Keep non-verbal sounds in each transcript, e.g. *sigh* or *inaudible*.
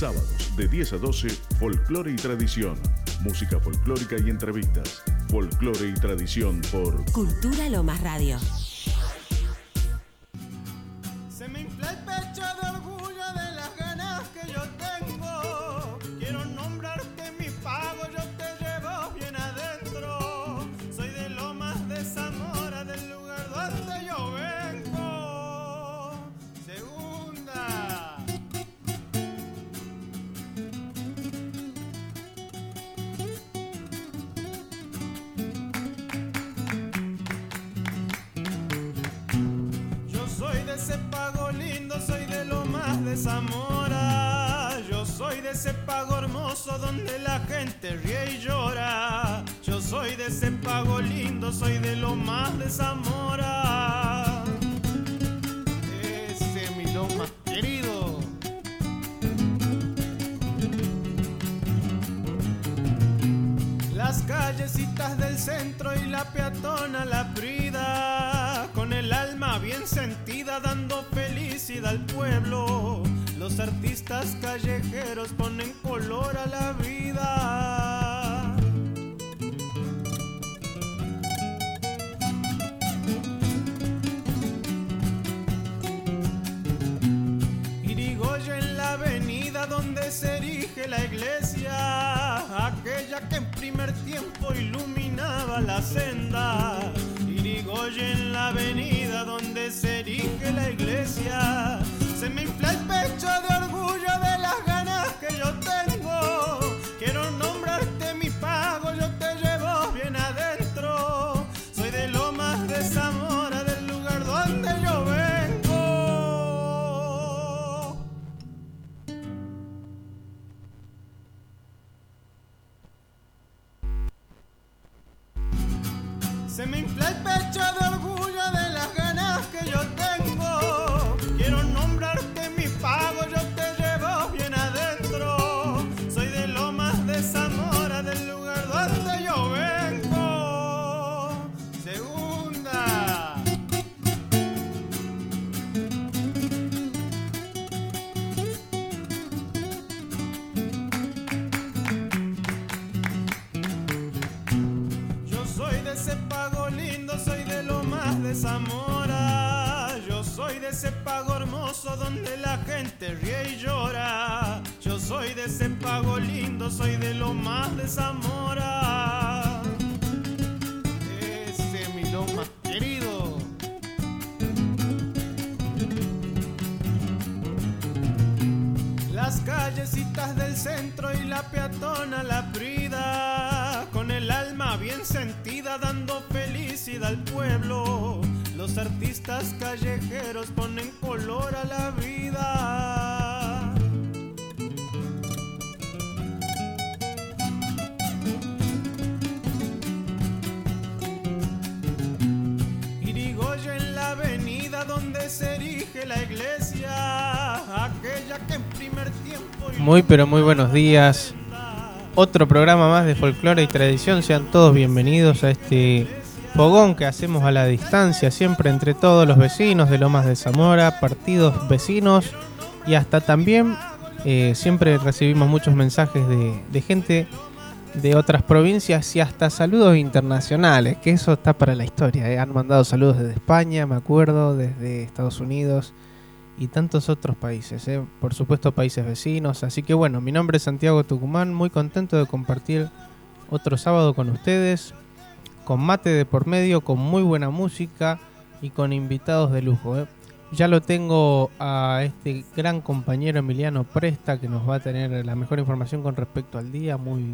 Sábados de 10 a 12, folclore y tradición. Música folclórica y entrevistas. Folclore y tradición por Cultura Lomas Radio. Muy pero muy buenos días. Otro programa más de folclore y tradición. Sean todos bienvenidos a este fogón que hacemos a la distancia, siempre entre todos los vecinos de Lomas de Zamora, partidos vecinos y hasta también eh, siempre recibimos muchos mensajes de, gente de otras provincias y hasta saludos internacionales, que eso está para la historia. eh. Han mandado saludos desde España, me acuerdo, desde Estados Unidos y tantos otros países, eh. por supuesto países vecinos. Así que bueno, mi nombre es Santiago Tucumán, muy contento de compartir otro sábado con ustedes, con mate de por medio, con muy buena música y con invitados de lujo. eh. Ya lo tengo a este gran compañero Emiliano Presta que nos va a tener la mejor información con respecto al día. Muy,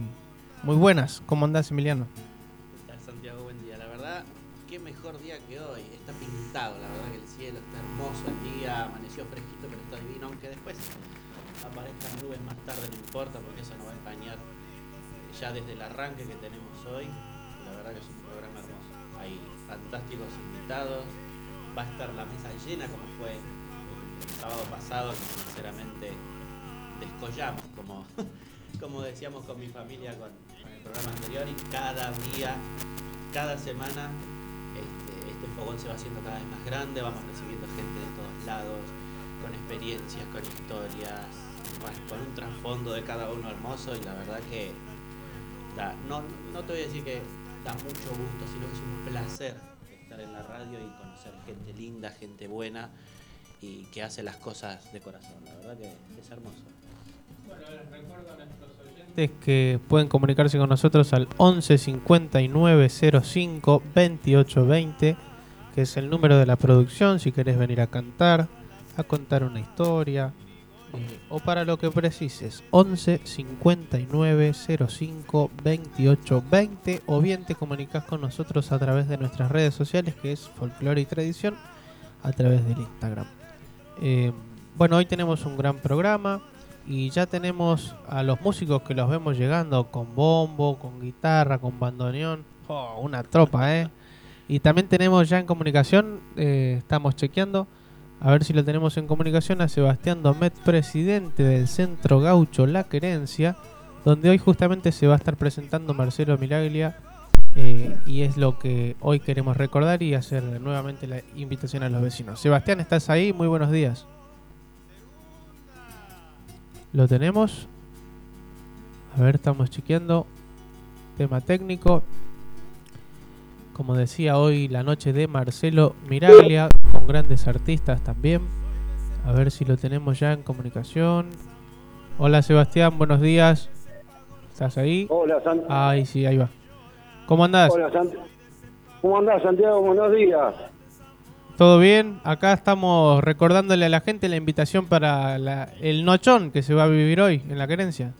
muy buenas. ¿Cómo andás, Emiliano? ¿Qué tal, Santiago? Buen día. La verdad, qué mejor día que hoy. Está pintado, tarde, no importa, porque eso nos va a empañar ya desde el arranque que tenemos hoy. La verdad que es un programa hermoso. Hay fantásticos invitados, va a estar la mesa llena como fue el sábado pasado, que sinceramente descollamos, como, *laughs* como decíamos con mi familia con, el programa anterior, y cada día, cada semana, este, este fogón se va haciendo cada vez más grande, vamos recibiendo gente de todos lados, con experiencias, con historias, con un trasfondo fondo de cada uno hermoso y la verdad que da, no, no te voy a decir que da mucho gusto, sino que es un placer estar en la radio y conocer gente linda, gente buena y que hace las cosas de corazón. La verdad que es hermoso. Bueno, les recuerdo a nuestros oyentes que pueden comunicarse con nosotros al 11 59 05 28 20, que es el número de la producción si querés venir a cantar, a contar una historia o para lo que precises. 11 59 05 28 20 o bien te comunicas con nosotros a través de nuestras redes sociales que es Folklore y Tradición a través del Instagram. Eh, bueno, hoy tenemos un gran programa y ya tenemos a los músicos que los vemos llegando con bombo, con guitarra, con bandoneón. Oh, una tropa, ¿eh? Y también tenemos ya en comunicación, eh, estamos chequeando, a ver si lo tenemos en comunicación, a Sebastián Domet, presidente del Centro Gaucho La Querencia, donde hoy justamente se va a estar presentando Marcelo Milaglia. eh, y es lo que hoy queremos recordar y hacer nuevamente la invitación a los vecinos. Sebastián, ¿estás ahí? Muy buenos días. Lo tenemos. A ver, estamos chequeando. Tema técnico. Como decía hoy, la noche de Marcelo Miraglia, con grandes artistas también. A ver si lo tenemos ya en comunicación. Hola Sebastián, buenos días. ¿Estás ahí? Hola, San- Ay, sí, ahí va. ¿Cómo andás? Hola, Sant- ¿Cómo andás, Santiago? Buenos días. ¿Todo bien? Acá estamos recordándole a la gente la invitación para la- el nochón que se va a vivir hoy en la querencia.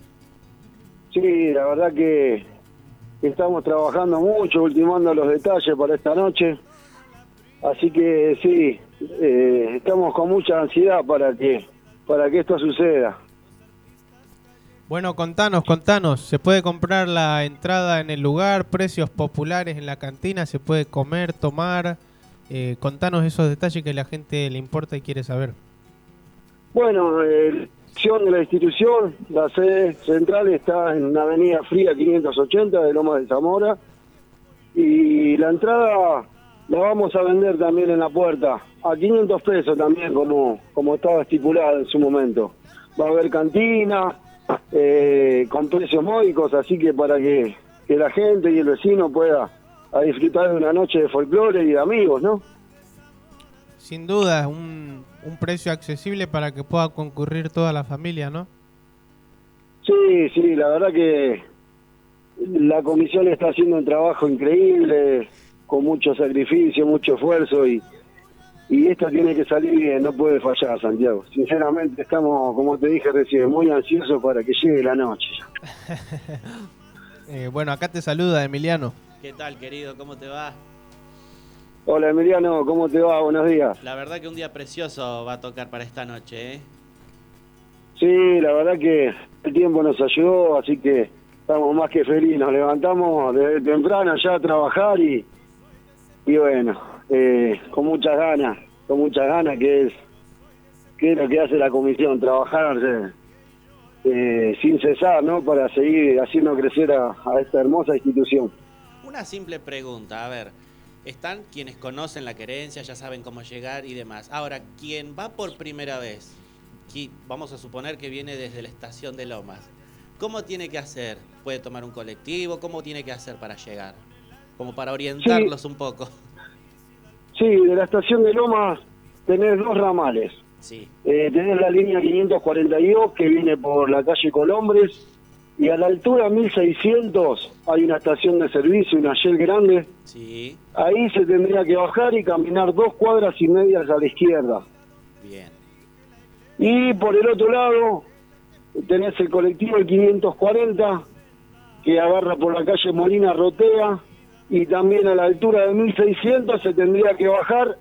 Sí, la verdad que estamos trabajando mucho, ultimando los detalles para esta noche. Así que sí, eh, estamos con mucha ansiedad para que para que esto suceda. Bueno, contanos, contanos. ¿Se puede comprar la entrada en el lugar? ¿Precios populares en la cantina? ¿Se puede comer, tomar? Eh, contanos esos detalles que la gente le importa y quiere saber. Bueno, eh, dirección de la institución, la sede central está en la Avenida Fría 580 de Lomas de Zamora y la entrada la vamos a vender también en la puerta a 500 pesos también como como estaba estipulado en su momento. Va a haber cantina eh, con precios módicos, así que para que, que la gente y el vecino pueda a disfrutar de una noche de folclore y de amigos, ¿no? Sin duda, un, un precio accesible para que pueda concurrir toda la familia, ¿no? Sí, sí, la verdad que la comisión está haciendo un trabajo increíble, con mucho sacrificio, mucho esfuerzo y, y esto tiene que salir bien, no puede fallar, Santiago. Sinceramente estamos, como te dije recién, muy ansiosos para que llegue la noche. *laughs* Eh, bueno, acá te saluda Emiliano. ¿Qué tal, querido? ¿Cómo te va? Hola Emiliano, ¿cómo te va? Buenos días. La verdad que un día precioso va a tocar para esta noche, ¿eh? Sí, la verdad que el tiempo nos ayudó, así que estamos más que felices. Nos levantamos desde temprano ya a trabajar y, y bueno, eh, con muchas ganas, con muchas ganas que es, que es lo que hace la comisión, trabajar eh, eh, sin cesar, ¿no? Para seguir haciendo crecer a, a esta hermosa institución. Una simple pregunta, a ver, están quienes conocen la querencia, ya saben cómo llegar y demás. Ahora, quien va por primera vez, vamos a suponer que viene desde la estación de Lomas, ¿cómo tiene que hacer? ¿Puede tomar un colectivo? ¿Cómo tiene que hacer para llegar? Como para orientarlos un poco. Sí, de la estación de Lomas tenés dos ramales. Sí, Eh, tenés la línea 542 que viene por la calle Colombres y a la altura 1600 hay una estación de servicio, una Shell grande. sí, Ahí se tendría que bajar y caminar dos cuadras y medias a la izquierda. bien. Y por el otro lado tenés el colectivo el 540 que agarra por la calle Molina Rotea y también a la altura de 1600 se tendría que bajar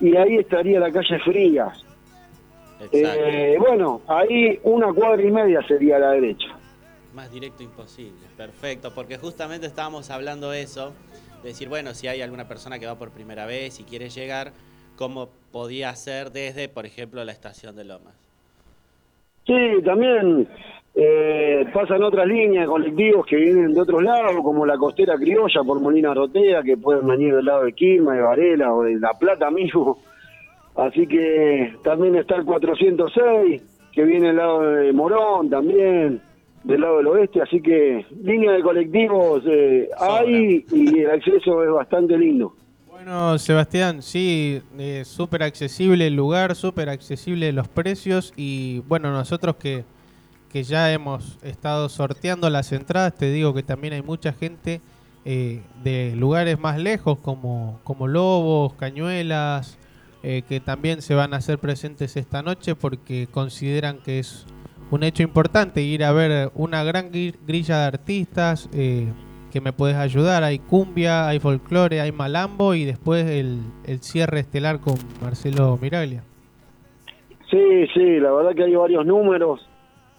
y ahí estaría la calle Frías. Eh, bueno, ahí una cuadra y media sería a la derecha. Más directo imposible. Perfecto, porque justamente estábamos hablando eso, de decir, bueno, si hay alguna persona que va por primera vez y quiere llegar, ¿cómo podía hacer desde, por ejemplo, la estación de Lomas? Sí, también eh, pasan otras líneas colectivos que vienen de otros lados, como la costera criolla por Molina Rotea, que pueden venir del lado de Quilma, de Varela o de La Plata mismo. Así que también está el 406 que viene del lado de Morón también, del lado del oeste, así que línea de colectivos eh, hay y el acceso es bastante lindo. Bueno, Sebastián, sí, eh, súper accesible el lugar, súper accesible los precios y bueno, nosotros que, que ya hemos estado sorteando las entradas, te digo que también hay mucha gente eh, de lugares más lejos como, como Lobos, Cañuelas, eh, que también se van a hacer presentes esta noche porque consideran que es un hecho importante ir a ver una gran grilla de artistas eh, que me puedes ayudar. Hay cumbia, hay folclore, hay malambo y después el, cierre estelar con Marcelo Miraglia. Sí, sí, la verdad que hay varios números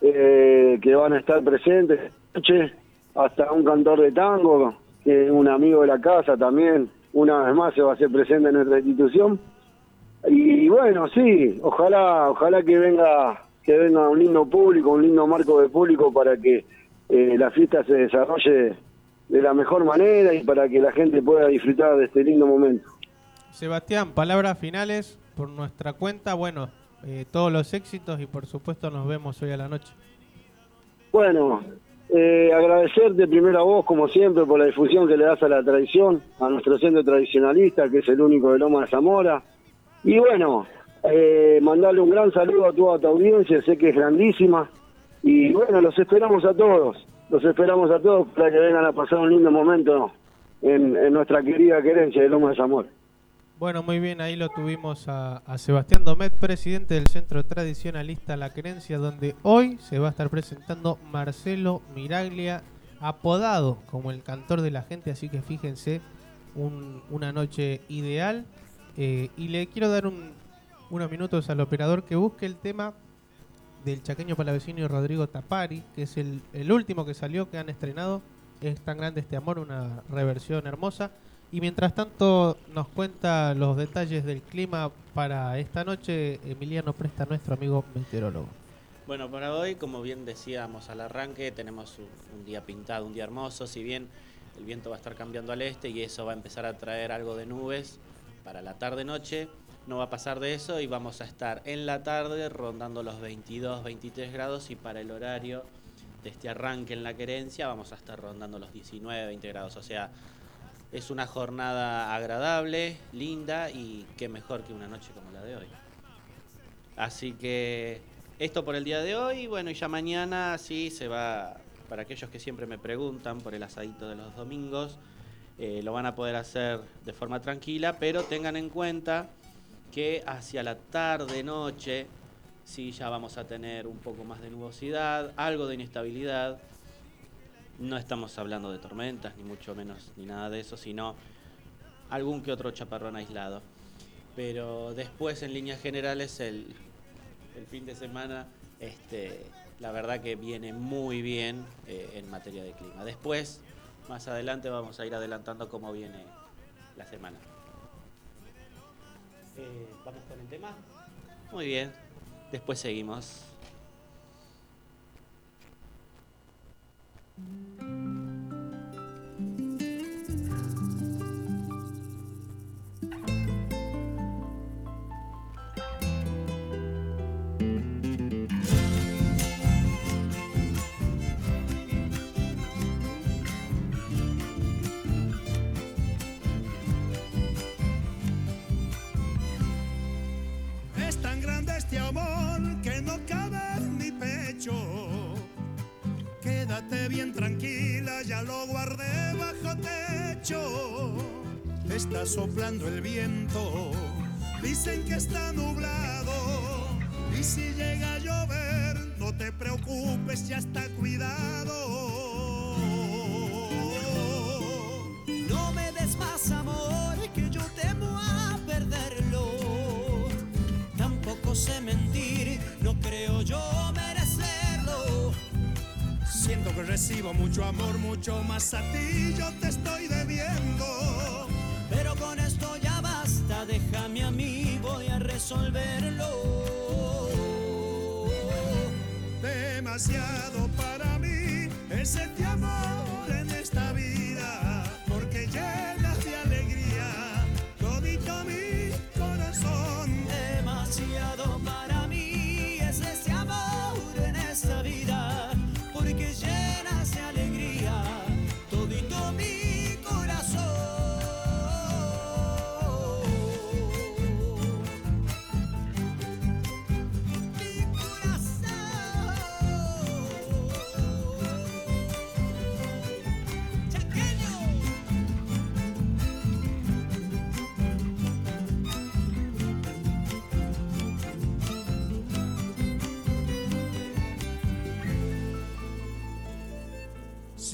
eh, que van a estar presentes. Hasta un cantor de tango, que es un amigo de la casa también, una vez más se va a hacer presente en nuestra institución. Y bueno, sí, ojalá, ojalá que venga, que venga un lindo público, un lindo marco de público para que eh, la fiesta se desarrolle de la mejor manera y para que la gente pueda disfrutar de este lindo momento. Sebastián, palabras finales por nuestra cuenta. Bueno, eh, todos los éxitos y por supuesto nos vemos hoy a la noche. Bueno, eh, agradecerte primero a vos, como siempre, por la difusión que le das a la tradición, a nuestro centro tradicionalista, que es el único de Loma de Zamora. Y bueno, eh, mandarle un gran saludo a toda tu audiencia, sé que es grandísima. Y bueno, los esperamos a todos, los esperamos a todos para que vengan a pasar un lindo momento en, en nuestra querida querencia de Loma de Zamora. Bueno, muy bien, ahí lo tuvimos a, Sebastián Domet, presidente del Centro Tradicionalista La Querencia, donde hoy se va a estar presentando Marcelo Miraglia, apodado como el cantor de la gente, así que fíjense, una noche ideal. Eh, y le quiero dar unos minutos al operador que busque el tema del chaqueño palavecino y Rodrigo Tapari, que es el, último que salió, que han estrenado. Es tan grande este amor, una reversión hermosa. Y mientras tanto nos cuenta los detalles del clima para esta noche, Emiliano Presta, nuestro amigo meteorólogo. Bueno, para hoy, como bien decíamos al arranque, tenemos un, día pintado, un día hermoso, si bien el viento va a estar cambiando al este y eso va a empezar a traer algo de nubes para la tarde-noche, no va a pasar de eso y vamos a estar en la tarde rondando los 22, 23 grados y para el horario de este arranque en la querencia vamos a estar rondando los 19, 20 grados, o sea, es una jornada agradable, linda y qué mejor que una noche como la de hoy. Así que esto por el día de hoy, bueno, y ya mañana sí se va, para aquellos que siempre me preguntan por el asadito de los domingos, eh, lo van a poder hacer de forma tranquila, pero tengan en cuenta que hacia la tarde, noche, sí ya vamos a tener un poco más de nubosidad, algo de inestabilidad no estamos hablando de tormentas, ni mucho menos, ni nada de eso, sino algún que otro chaparrón aislado. Pero después, en líneas generales, el, fin de semana, este, la verdad que viene muy bien eh, en materia de clima. Después, más adelante, vamos a ir adelantando cómo viene la semana. Eh, ¿Vamos con el tema? Muy bien, después seguimos. Que no cabe en mi pecho Quédate bien tranquila, ya lo guardé bajo techo. Está soplando el viento, dicen que está nublado. Y si llega a llover, no te preocupes, ya está cuidado. Tampoco sé mentir, no creo yo merecerlo. Siento que recibo mucho amor, mucho más a ti, yo te estoy debiendo. Pero con esto ya basta, déjame a mí, voy a resolverlo. Demasiado para mí es este amor en esta vida,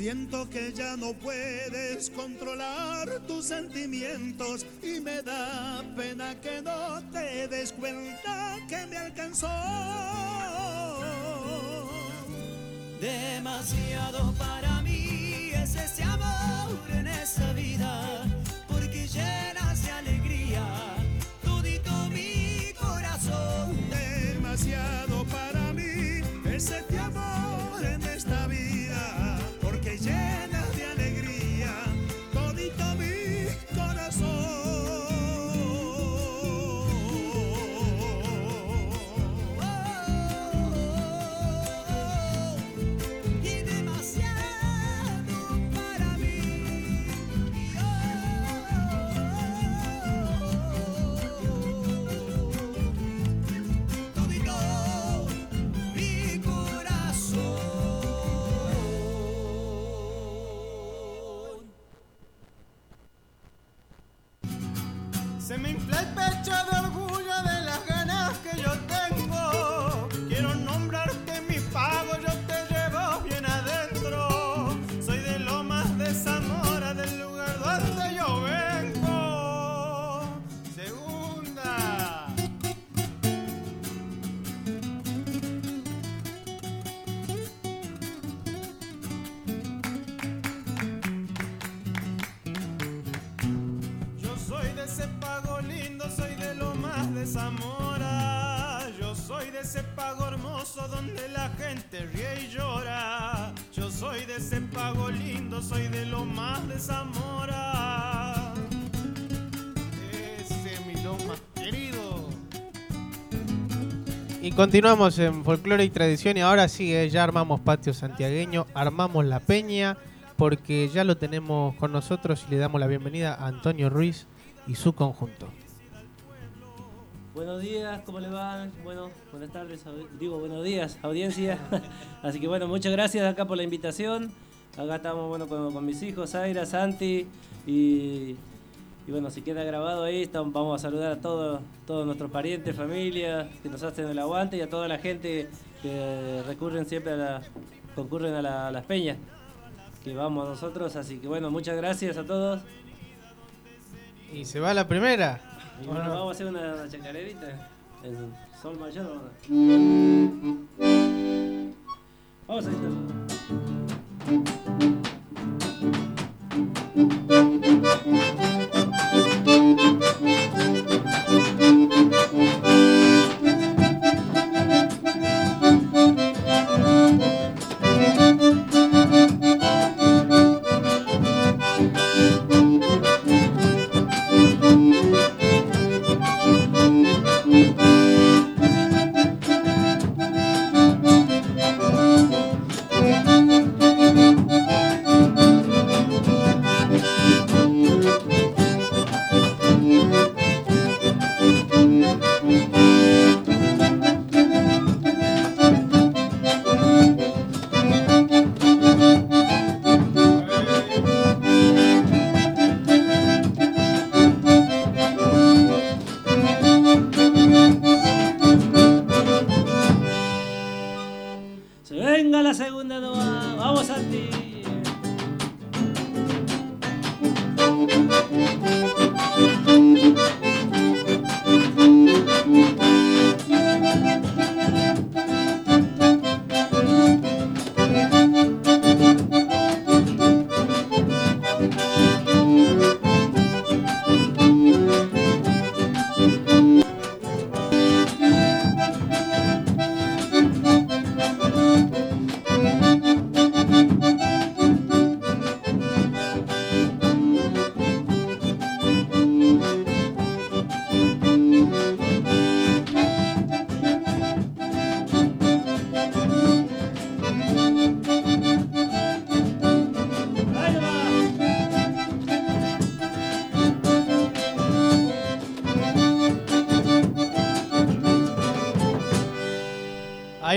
Siento que ya no puedes controlar tus sentimientos y me da pena que no te des cuenta que me alcanzó. Demasiado para mí es ese amor en esa vida, porque llenas de alegría todito mi corazón. Demasiado de ese pago hermoso donde la gente ríe y llora. Yo soy de ese pago lindo, soy de lo más de Zamora. Ese mi lo querido. Y continuamos en folclore y tradición y ahora sí, eh, ya armamos patio santiagueño, armamos la peña porque ya lo tenemos con nosotros y le damos la bienvenida a Antonio Ruiz y su conjunto. Buenos días, ¿cómo le van? Bueno, buenas tardes, digo buenos días, audiencia. *laughs* Así que bueno, muchas gracias acá por la invitación. Acá estamos bueno con, mis hijos, Zaira, Santi y, bueno, si queda grabado ahí, estamos- vamos a saludar a todos, todos nuestros parientes, familias que nos hacen el aguante y a toda la gente que recurren siempre a la, concurren a las peñas que vamos nosotros. Así que bueno, muchas gracias a todos. Y se va la primera. Y ¿o bueno, no? vamos a hacer una, chacarerita en sol mayor. Vamos a,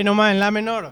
Ahí nomás en la menor.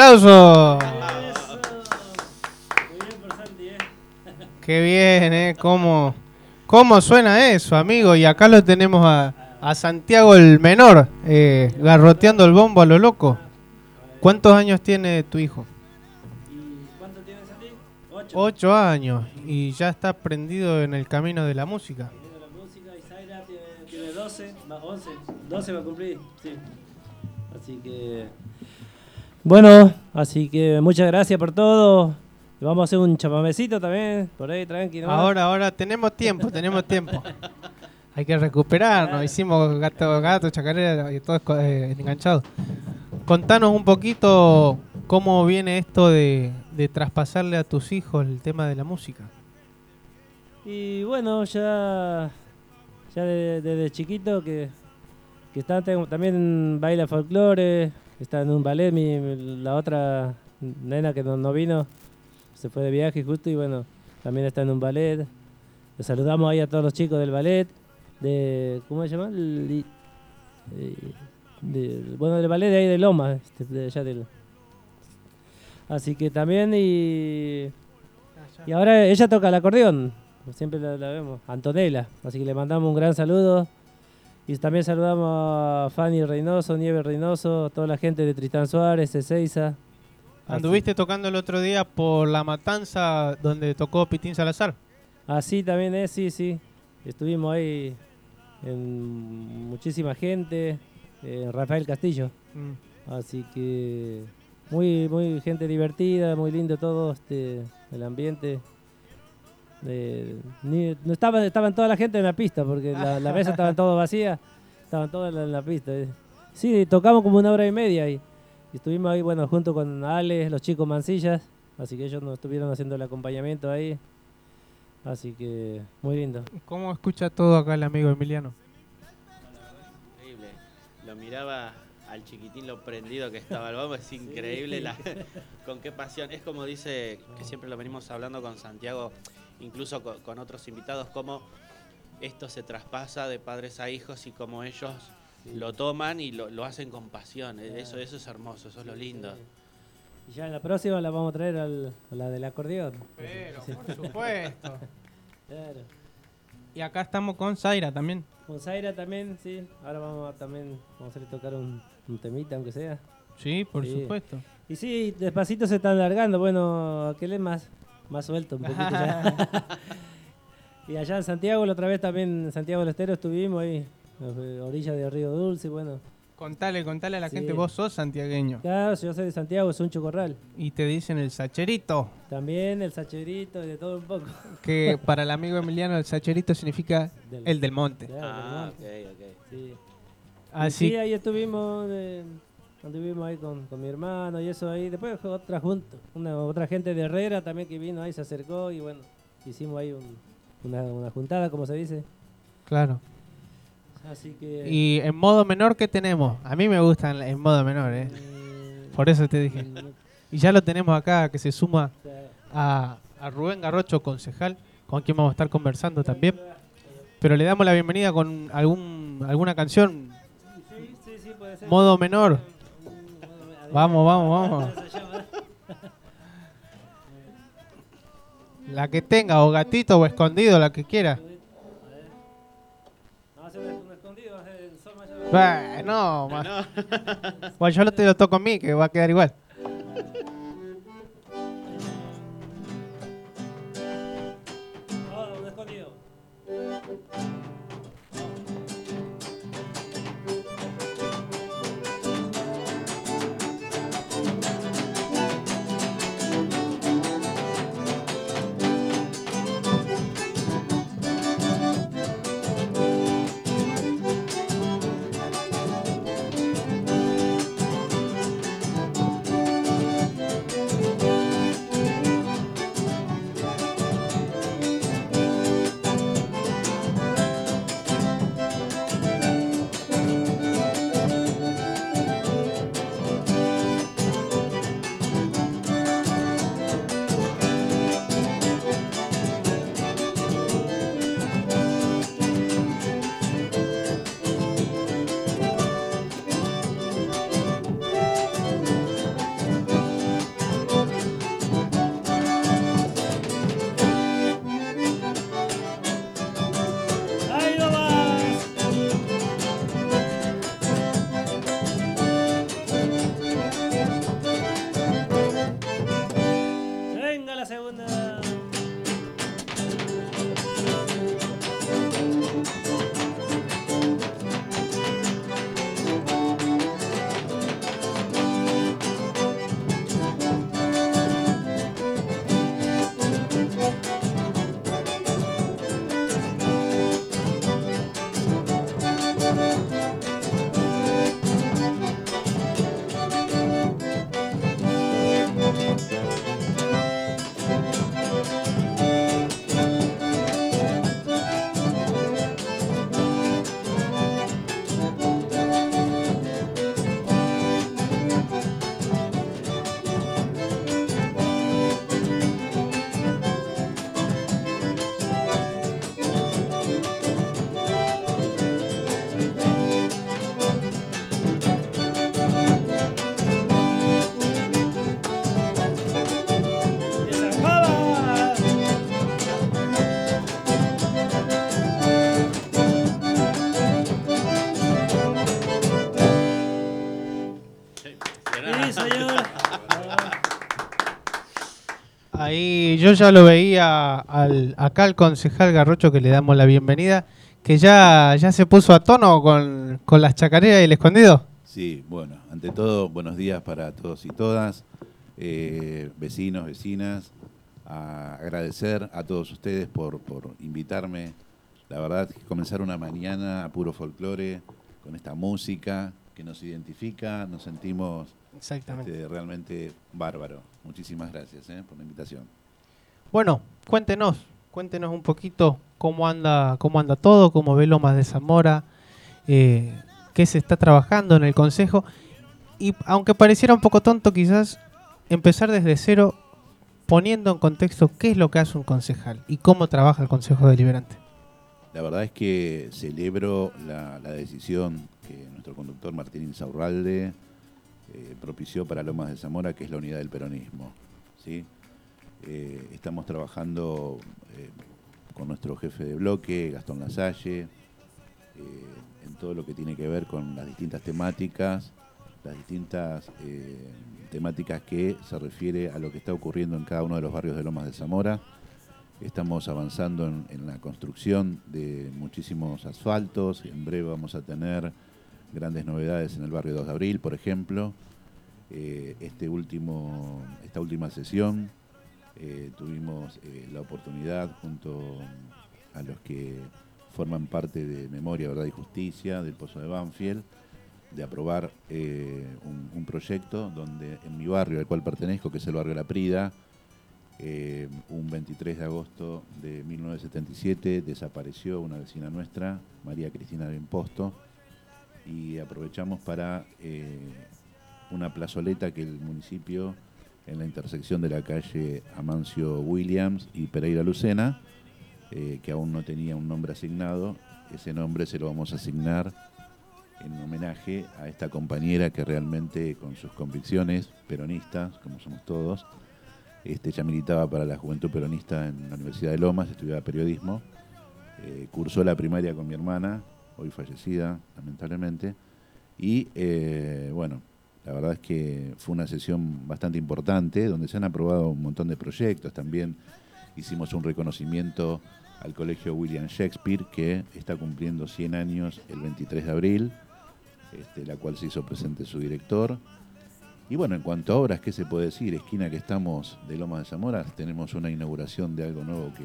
Eh. Qué bien, ¿eh? ¿Cómo, cómo suena eso, amigo? Y acá lo tenemos a, a Santiago el menor, eh, garroteando el bombo a lo loco. ¿Cuántos años tiene tu hijo? ¿Y cuánto tiene Santi? Ocho. Ocho años. Y ya está prendido en el camino de la música. La música y Zaira tiene, tiene 12, más 11, 12 va a cumplir, sí. Así que... Bueno, así que muchas gracias por todo. Vamos a hacer un chamamecito también, por ahí, tranqui. nomás. Ahora, ahora tenemos tiempo, tenemos tiempo. Hay que recuperarnos. Hicimos gato, gato, chacarera y todo eh, enganchado. Contanos un poquito cómo viene esto de, de traspasarle a tus hijos el tema de la música. Y bueno, ya, ya de- desde chiquito que, que está, tengo- también baila folclore, está en un ballet, mi, la otra nena que no, no vino se fue de viaje justo y bueno, también está en un ballet. Le saludamos ahí a todos los chicos del ballet, de, ¿cómo se llama? Bueno, del ballet de ahí de Loma, este, de allá del... Así que también y... Y ahora ella toca el acordeón, siempre la, la vemos, Antonella, así que le mandamos un gran saludo. Y también saludamos a Fanny Reynoso, Nieve Reynoso, a toda la gente de Tristán Suárez, Ezeiza. Anduviste tocando el otro día por La Matanza donde tocó Pitín Salazar. Así también es, sí, sí. Estuvimos ahí en muchísima gente, eh, Rafael Castillo. Mm. Así que muy, muy gente divertida, muy lindo todo este, el ambiente. Eh, ni- no estaba, estaban toda la gente en la pista porque la, la mesa estaban todas vacías, estaban todas en la, pista. Sí, tocamos como una hora y media ahí. Y estuvimos ahí, bueno, junto con Ale, los chicos Mancillas, así que ellos nos estuvieron haciendo el acompañamiento ahí. Así que muy lindo. ¿Cómo escucha todo acá el amigo Emiliano? Increíble. Lo miraba al chiquitín lo prendido que estaba el bombo, es increíble la- con qué pasión. Es como dice, que siempre lo venimos hablando con Santiago, incluso co- con, otros invitados, cómo esto se traspasa de padres a hijos y cómo ellos lo toman y lo, lo hacen con pasión. Eh, Eso, eso es hermoso, eso es lo lindo. Y ya en la próxima la vamos a traer al- a la del acordeón. Pero, por supuesto. *laughs* Claro. Y acá estamos con Zaira también. Con Zaira también, sí. Ahora vamos a también vamos a hacerle tocar un, un temita, aunque sea. Sí, por Sí. supuesto. Y sí, despacito se está alargando. Bueno, aquel es más, más suelto un poquito ya. *laughs* y allá en Santiago, la otra vez también en Santiago del Estero estuvimos ahí, a la orilla de Río Dulce, bueno. Contale, contale a la Sí. gente, vos sos santiagueño. Claro, yo soy de Santiago, es un chocorral. Y te dicen el sacherito, También el sacherito y de todo un poco. *laughs* que para el amigo Emiliano el sacherito significa Del- el del monte. Claro, del Ah, monte. ok, ok. Sí. Y Así sí, ahí estuvimos, eh, anduvimos ahí con, con mi hermano y eso ahí. Después otra junta, una otra gente de Herrera también que vino ahí, se acercó y bueno, hicimos ahí un- una, una juntada, como se dice. claro. Así que... Y en modo menor, ¿qué tenemos? A mí me gustan en modo menor, ¿eh? eh, Por eso te dije. Y ya lo tenemos acá, que se suma a, a Rubén Garrocho, concejal, con quien vamos a estar conversando también. Pero le damos la bienvenida con algún alguna canción, sí, sí, sí, puede ser. modo menor. Vamos, vamos, vamos. La que tenga, o gatito o escondido, la que quiera. Bah, no, ma- Bueno, yo lo te lo toco a mí, que va a quedar igual. Vamos, un escondido. Ahí yo ya lo veía al, acá al concejal Garrocho que le damos la bienvenida, que ya, ya se puso a tono con, con las chacareras y el escondido. Sí, bueno, ante todo, buenos días para todos y todas, eh, vecinos, vecinas, a agradecer a todos ustedes por, por invitarme. La verdad que comenzar una mañana a puro folclore, con esta música que nos identifica, nos sentimos Exactamente. este, realmente bárbaro. Muchísimas gracias eh, por la invitación. Bueno, cuéntenos, cuéntenos un poquito cómo anda, cómo anda todo, cómo ve Lomas de Zamora, eh, qué se está trabajando en el Consejo. Y aunque pareciera un poco tonto quizás, empezar desde cero poniendo en contexto qué es lo que hace un concejal y cómo trabaja el Consejo Deliberante. La verdad es que celebro la, la decisión que nuestro conductor Martín Insaurralde eh, propició para Lomas de Zamora, que es la unidad del peronismo. ¿sí? Eh, estamos trabajando eh, con nuestro jefe de bloque, Gastón Lasalle, en todo lo que tiene que ver con las distintas temáticas, las distintas temáticas que se refiere a lo que está ocurriendo en cada uno de los barrios de Lomas de Zamora. Estamos avanzando en, en la construcción de muchísimos asfaltos. En breve vamos a tener grandes novedades en el barrio 2 de Abril, por ejemplo. Eh, este último, esta última sesión eh, tuvimos eh, la oportunidad junto a los que forman parte de Memoria, Verdad y Justicia del Pozo de Banfield de aprobar un, proyecto donde en mi barrio al cual pertenezco, que es el barrio La Prida, un 23 de agosto de 1977 desapareció una vecina nuestra, María Cristina de Imposto, y aprovechamos para eh, una plazoleta que el municipio, en la intersección de la calle Amancio Williams y Pereira Lucena, eh, que aún no tenía un nombre asignado, ese nombre se lo vamos a asignar en homenaje a esta compañera que realmente con sus convicciones peronistas, como somos todos, este, ella militaba para la Juventud Peronista en la Universidad de Lomas, estudiaba periodismo, eh, cursó la primaria con mi hermana, hoy fallecida, lamentablemente, y eh, bueno, la verdad es que fue una sesión bastante importante, donde se han aprobado un montón de proyectos, también hicimos un reconocimiento al Colegio William Shakespeare, que está cumpliendo 100 años el 23 de abril, este, la cual se hizo presente su director. Y bueno, en cuanto a obras, ¿qué se puede decir? Esquina que estamos de Lomas de Zamora, tenemos una inauguración de algo nuevo que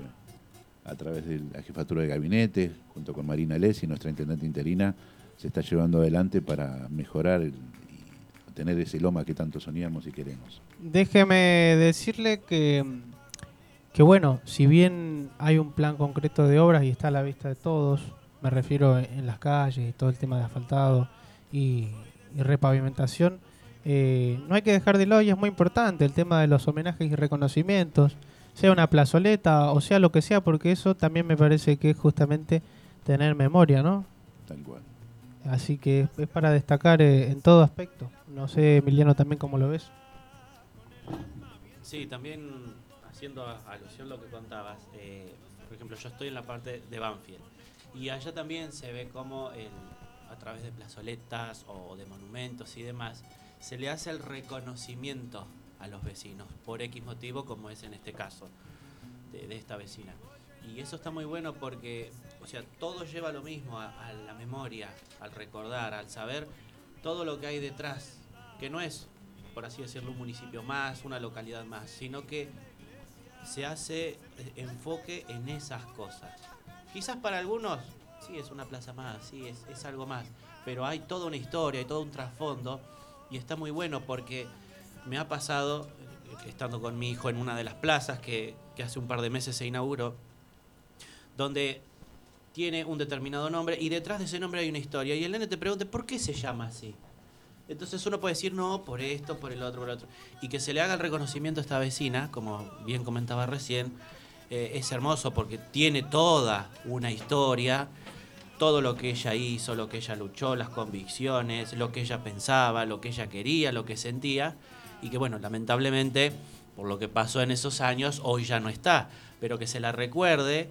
a través de la jefatura de gabinete, junto con Marina Lesi, nuestra intendente interina, se está llevando adelante para mejorar el- y tener ese Loma que tanto soñamos y queremos. Déjeme decirle que, que, bueno, si bien hay un plan concreto de obras y está a la vista de todos, me refiero en, las calles y todo el tema de asfaltado y, y repavimentación, eh, no hay que dejar de lado y es muy importante el tema de los homenajes y reconocimientos, sea una plazoleta o sea lo que sea, porque eso también me parece que es justamente tener memoria, ¿no? Tal cual. Así que es, para destacar eh, en todo aspecto. No sé, Emiliano, también cómo lo ves. Sí, también haciendo a- alusión a lo que contabas, eh, por ejemplo, yo estoy en la parte de Banfield y allá también se ve como el, a través de plazoletas o de monumentos y demás, se le hace el reconocimiento a los vecinos por X motivo, como es en este caso de, de esta vecina. Y eso está muy bueno porque, o sea, todo lleva lo mismo a, a la memoria, al recordar, al saber todo lo que hay detrás, que no es, por así decirlo, un municipio más, una localidad más, sino que se hace enfoque en esas cosas. Quizás para algunos, sí, es una plaza más, sí, es, es algo más, pero hay toda una historia, hay todo un trasfondo y está muy bueno porque me ha pasado, eh, estando con mi hijo en una de las plazas que, hace un par de meses se inauguró, donde tiene un determinado nombre y detrás de ese nombre hay una historia y el nene te pregunta, ¿por qué se llama así? Entonces uno puede decir, no, por esto, por el otro, por el otro. Y que se le haga el reconocimiento a esta vecina, como bien comentaba recién, eh, es hermoso porque tiene toda una historia, todo lo que ella hizo, lo que ella luchó, las convicciones, lo que ella pensaba, lo que ella quería, lo que sentía, y que bueno, lamentablemente, por lo que pasó en esos años, hoy ya no está, pero que se la recuerde,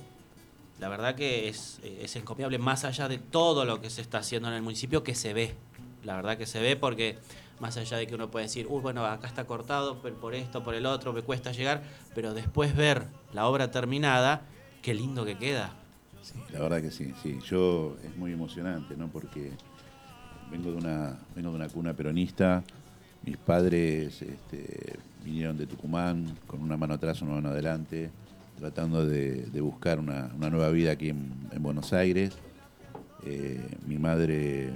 la verdad que es, es encomiable, más allá de todo lo que se está haciendo en el municipio, que se ve, la verdad que se ve porque más allá de que uno puede decir, uy, bueno, acá está cortado por esto, por el otro, me cuesta llegar, pero después ver la obra terminada, qué lindo que queda. Sí, la verdad que sí, sí. Yo es muy emocionante, ¿no? Porque vengo de una, vengo de una cuna peronista. Mis padres este, vinieron de Tucumán con una mano atrás, una mano adelante, tratando de, buscar una, nueva vida aquí en, en Buenos Aires. Eh, mi madre, eh,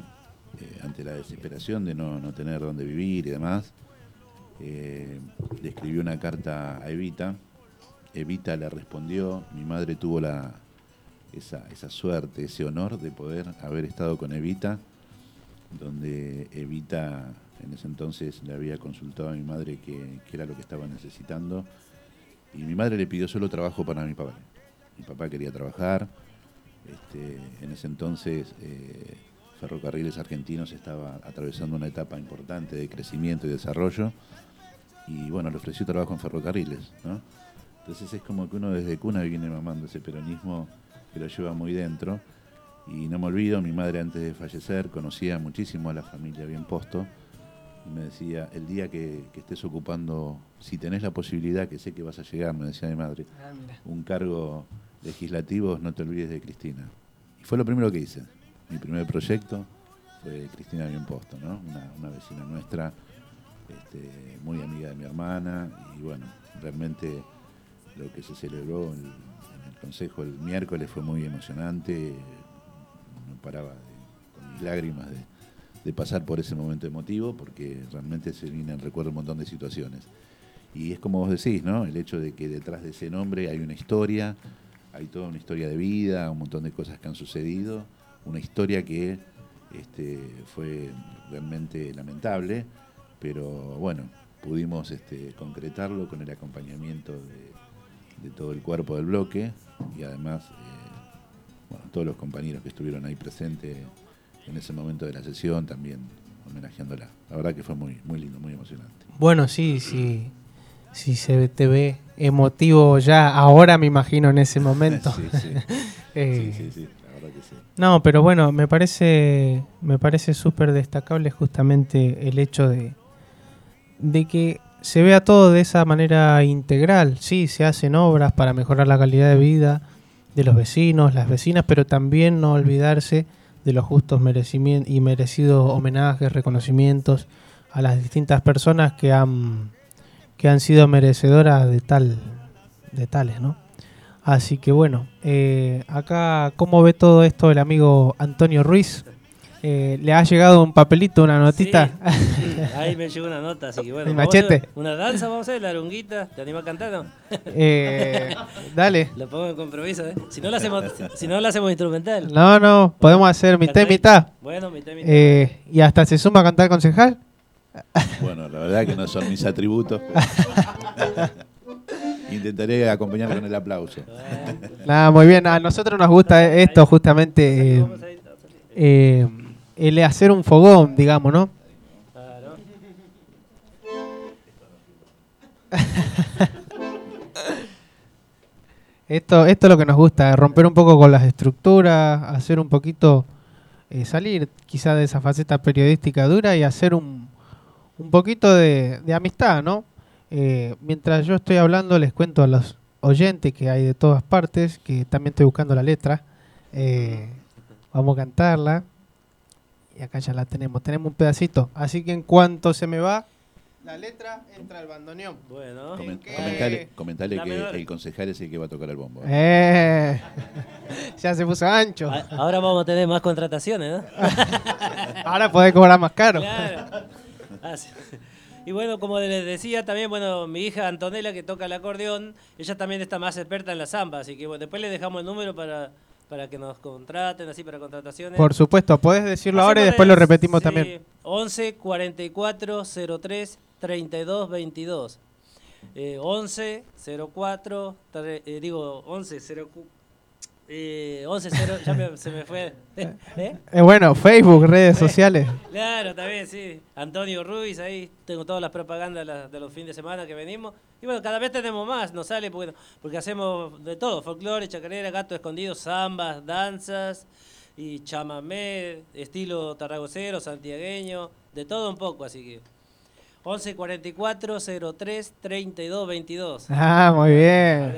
ante la desesperación de no, tener dónde vivir y demás, eh, le escribió una carta a Evita, Evita le respondió. Mi madre tuvo la, esa suerte, ese honor de poder haber estado con Evita, donde Evita en ese entonces le había consultado a mi madre qué era lo que estaba necesitando. Y mi madre le pidió solo trabajo para mi papá. Mi papá quería trabajar. Este, en ese entonces eh, Ferrocarriles Argentinos estaba atravesando una etapa importante de crecimiento y desarrollo. Y bueno, le ofreció trabajo en ferrocarriles. Entonces es como que uno desde cuna viene mamando ese peronismo que lo lleva muy dentro. Y no me olvido, mi madre antes de fallecer conocía muchísimo a la familia Bien Posto. Y me decía, el día que, que estés ocupando, si tenés la posibilidad, que sé que vas a llegar, me decía mi madre, Ah, un cargo legislativo, no te olvides de Cristina. Y fue lo primero que hice. Mi primer proyecto fue Cristina Bien Posto, ¿no? una, una vecina nuestra, este, muy amiga de mi hermana. Y bueno, realmente lo que se celebró en, en el Consejo el miércoles fue muy emocionante. No paraba de- con mis lágrimas de, de pasar por ese momento emotivo, porque realmente se vienen recuerdo un montón de situaciones. Y es como vos decís, ¿no? El hecho de que detrás de ese nombre hay una historia, hay toda una historia de vida, un montón de cosas que han sucedido, una historia que este, fue realmente lamentable, pero bueno, pudimos este, concretarlo con el acompañamiento de, de todo el cuerpo del bloque y además eh, bueno, todos los compañeros que estuvieron ahí presentes en ese momento de la sesión también homenajeándola. La verdad que fue muy, muy lindo, muy emocionante. Bueno, sí, sí. Si se te ve emotivo ya ahora, me imagino en ese momento. Sí, sí. *laughs* Eh, Sí, sí, sí, la verdad que sí. No, pero bueno, me parece me parece súper destacable justamente el hecho de, de que se vea todo de esa manera integral. Sí, se hacen obras para mejorar la calidad de vida de los vecinos, las vecinas, pero también no olvidarse de los justos merecimientos y merecidos homenajes, reconocimientos a las distintas personas que han que han sido merecedoras de tal de tales, ¿no? Así que bueno, eh, acá, ¿cómo ve todo esto el amigo Antonio Ruiz? Eh, ¿Le ha llegado un papelito, una notita? Sí, ahí me llegó una nota, así que bueno. *laughs* El machete. Una danza vamos a hacer, la arunguita. ¿Te animas a cantar, no? Eh, dale. *laughs* La pongo en compromiso, ¿eh? Si no la hacemos, si no la hacemos instrumental. No, no, podemos hacer mitad y mitad. Bueno, mitad y mitad. Eh, y hasta se suma a cantar concejal. Bueno, la verdad que no son mis atributos. *laughs* Intentaré acompañar con el aplauso. Nada, muy bien. A nosotros nos gusta esto justamente, eh, eh, el hacer un fogón, digamos, ¿no? Claro. *laughs* Esto, esto es lo que nos gusta, romper un poco con las estructuras, hacer un poquito, eh, salir quizá de esa faceta periodística dura y hacer un, un poquito de, de amistad, ¿no? Eh, mientras yo estoy hablando, les cuento a los oyentes que hay de todas partes, que también estoy buscando la letra. Eh, vamos a cantarla. Y acá ya la tenemos, tenemos un pedacito. Así que en cuanto se me va la letra, entra el bandoneón. Bueno. Comen- qué? Comentale, comentale que el concejal es el que va a tocar el bombo. Eh, *laughs* ya se puso ancho. A- Ahora vamos a tener más contrataciones, ¿no? *laughs* Ahora podés cobrar más caro. Claro. Ah. Y bueno, como les decía también, bueno, mi hija Antonella que toca el acordeón, ella también está más experta en la samba, así que bueno, después le dejamos el número para, para que nos contraten, así para contrataciones. Por supuesto, podés decirlo ahora y después lo repetimos sí, también. 11 44 03 32 22. Eh, 11 04 tre- eh, digo 11 0 eh, 11 0 ya me- se me fue. *laughs* ¿Eh? Eh, bueno, Facebook, redes sociales. *laughs* Claro, también, sí. Antonio Ruiz, ahí tengo todas las propagandas de los fines de semana que venimos. Y bueno, cada vez tenemos más, nos sale porque, porque hacemos de todo, folclore, chacarera, gato escondido, zambas, danzas y chamamé, estilo tarragocero, santiagueño, de todo un poco, así que 11 44 03 32 22. Ah, muy bien.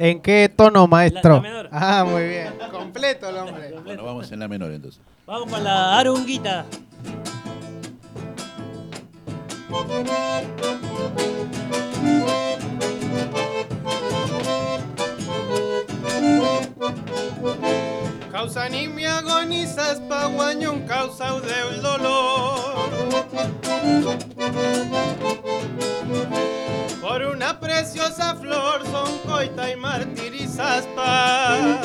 ¿En qué tono, maestro? La menor. Ah, muy bien. *laughs* Completo el hombre. Bueno, vamos en la menor entonces. Vamos con la arunguita. *laughs* Causa anemia agonizas paguañón causa del dolor. Por una preciosa flor son coita y martirizaspa.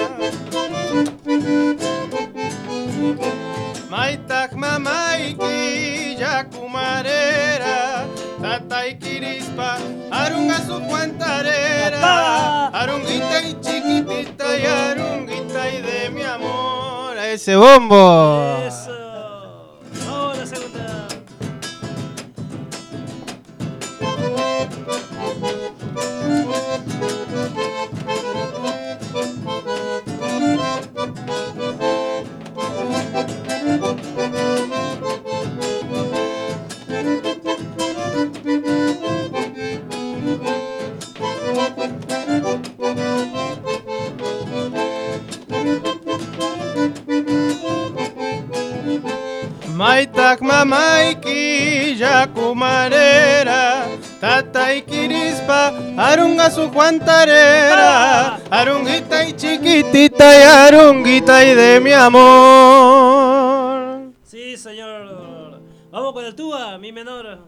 Maitak mamaiki yakumarera Tatay kirispa arunga su cuantarera Arunguita y chiquitita y arunguita ese bombo. Maitak mamaiki yakumarera Tatay kirispa arunga su cuantarera Arunguita y chiquitita y arunguita y de mi amor Sí, señor. Vamos con el tuba, mi menor.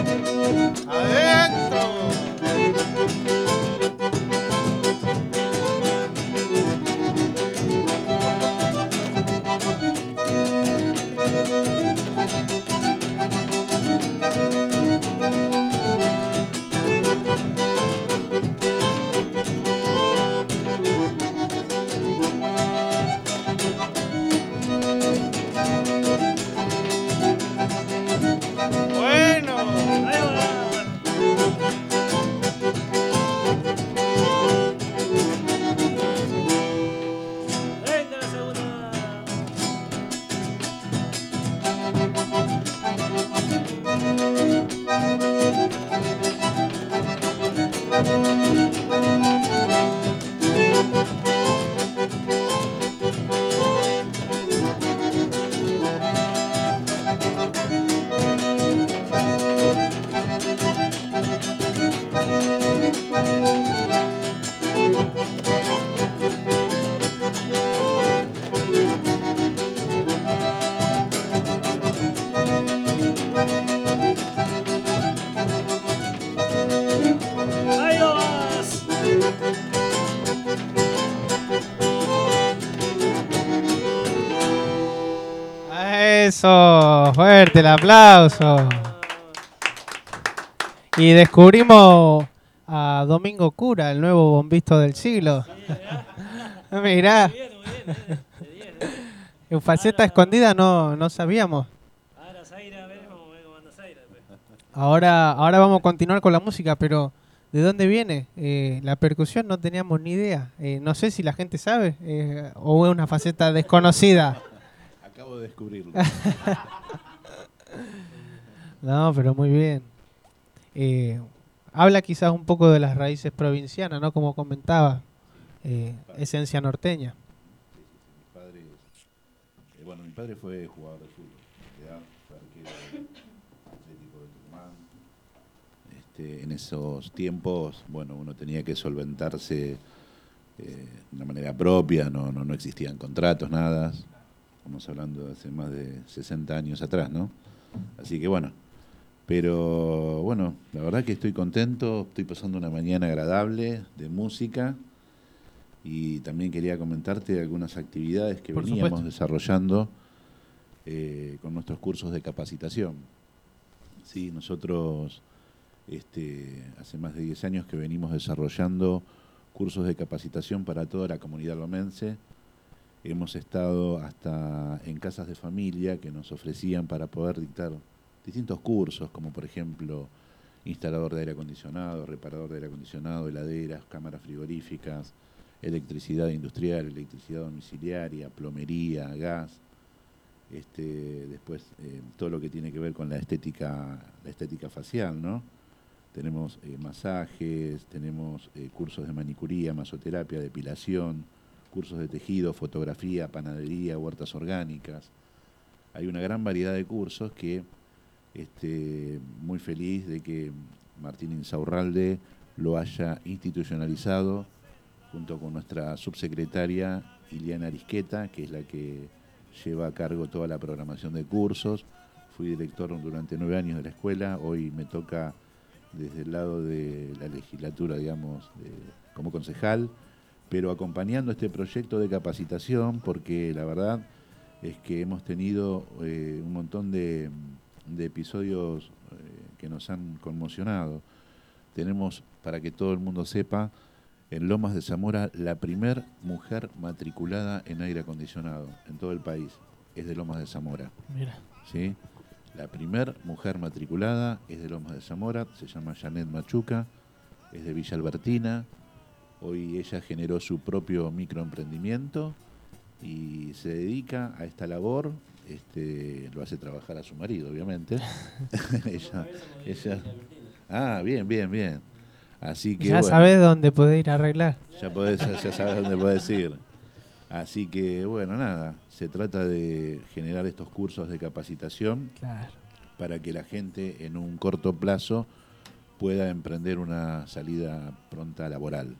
Adentro. Fuerte el aplauso. Y descubrimos a Domingo Cura, el nuevo bombisto del siglo. Mirá, en faceta escondida no, no sabíamos. Ahora Zaira, veremos cómo anda Zaira. pues. Ahora, ahora vamos a continuar con la música, pero ¿de dónde viene? Eh, la percusión no teníamos ni idea. Eh, no sé si la gente sabe eh, o es una faceta desconocida. Acabo de descubrirlo. *laughs* No, pero muy bien. Eh, habla quizás un poco de las raíces provincianas, ¿no? Como comentaba, eh, esencia norteña. Mis padres, eh, bueno, mi padre fue jugador de fútbol, ¿ya? fue arquero atlético de Tucumán. Este, en esos tiempos, bueno, uno tenía que solventarse eh, de una manera propia, no, no, no existían contratos, nada. Estamos hablando de hace más de 60 años atrás, ¿no? Así que bueno, pero bueno, la verdad que estoy contento, estoy pasando una mañana agradable de música y también quería comentarte algunas actividades que Por veníamos supuesto. desarrollando eh, con nuestros cursos de capacitación. Sí, nosotros este, hace más de 10 años que venimos desarrollando cursos de capacitación para toda la comunidad lomense. Hemos estado hasta en casas de familia que nos ofrecían para poder dictar distintos cursos, como por ejemplo instalador de aire acondicionado, reparador de aire acondicionado, heladeras, cámaras frigoríficas, electricidad industrial, electricidad domiciliaria, plomería, gas, este, después eh, todo lo que tiene que ver con la estética, la estética facial, ¿no? Tenemos eh, masajes, tenemos eh, cursos de manicuría, masoterapia, depilación, cursos de tejido, fotografía, panadería, huertas orgánicas. Hay una gran variedad de cursos que este, muy feliz de que Martín Insaurralde lo haya institucionalizado junto con nuestra subsecretaria Iliana Arisqueta, que es la que lleva a cargo toda la programación de cursos. Fui director durante nueve años de la escuela, hoy me toca desde el lado de la legislatura, digamos, como concejal, pero acompañando este proyecto de capacitación, porque la verdad es que hemos tenido eh, un montón de, de episodios eh, que nos han conmocionado. Tenemos, para que todo el mundo sepa, en Lomas de Zamora la primer mujer matriculada en aire acondicionado en todo el país. Es de Lomas de Zamora. Mira. ¿sí? La primer mujer matriculada es de Lomas de Zamora, se llama Janet Machuca, es de Villa Albertina. Hoy ella generó su propio microemprendimiento y se dedica a esta labor. Este, lo hace trabajar a su marido, obviamente. *laughs* *laughs* ella, ella- ah, bien, bien, bien. Así que Ya bueno. sabes dónde puede ir a arreglar. Ya, podés, ya, ya sabes dónde puedes ir. Así que, bueno, nada, se trata de generar estos cursos de capacitación Claro. para que la gente en un corto plazo pueda emprender una salida pronta laboral